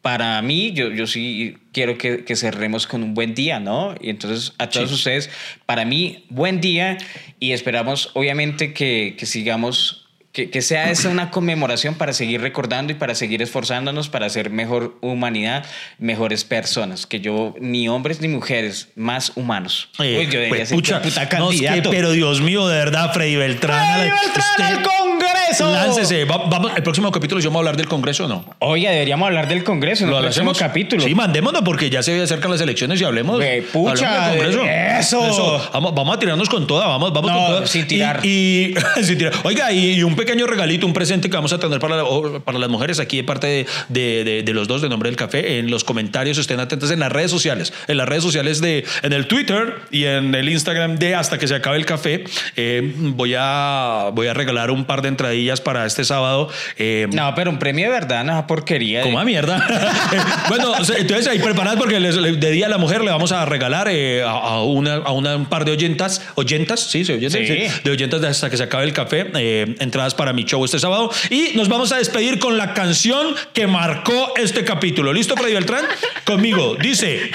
para mí, yo, yo sí quiero que, que cerremos con un buen día, ¿no? Y entonces a todos Sí. ustedes, para mí, buen día y esperamos obviamente que, que sigamos, que, que sea esa una conmemoración para seguir recordando y para seguir esforzándonos para ser mejor humanidad, mejores personas, que yo, ni hombres ni mujeres, más humanos. Eh, Uy, yo debería pues, ser pucha, puta no, es que- candidato. pero Dios mío, de verdad, Freddy Beltrán. ¡Freddy Beltrán usted- al Congreso! Láncese. Va- vamos, el próximo capítulo, ¿yo vamos a hablar del Congreso o no? Oye, deberíamos hablar del Congreso el próximo hacemos? capítulo. Sí, mandémonos porque ya se acercan las elecciones y hablemos. Güey, pucha, hablemos del eso. Vamos, vamos a tirarnos con toda, vamos, vamos No, con toda. sin tirar. Y, y- sin tirar. Oiga, y, y un pequeño regalito, un presente que vamos a tener para, la- para las mujeres aquí de parte de, de- de- de los dos de Nombre del Café. En los comentarios estén atentos en las redes sociales. En las redes sociales de, en el Twitter y en el Instagram de Hasta que se acabe el café. eh, voy, a, voy a regalar un par de entradillas para este sábado. eh, No, pero un premio de verdad, no esa porquería. como a mierda. bueno, o sea, entonces ahí preparadas porque les- de día a la mujer le vamos a regalar eh, a, a una, a una- un par de oyentas, oyentas, sí, sí, oyentas, Sí. sí, de oyentas de hasta que se acabe el café, eh, para mi show este sábado. Y nos vamos a despedir con la canción que marcó este capítulo. ¿Listo, Freddy Beltrán? Conmigo. Dice,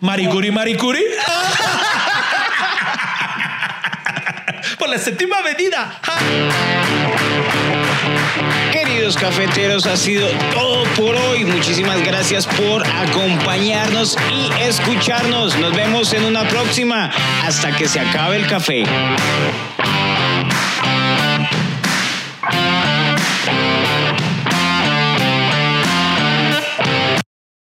Maricuri, Maricuri. Por la séptima avenida. Queridos cafeteros, ha sido todo por hoy. Muchísimas gracias por acompañarnos y escucharnos. Nos vemos en una próxima hasta que se acabe el café.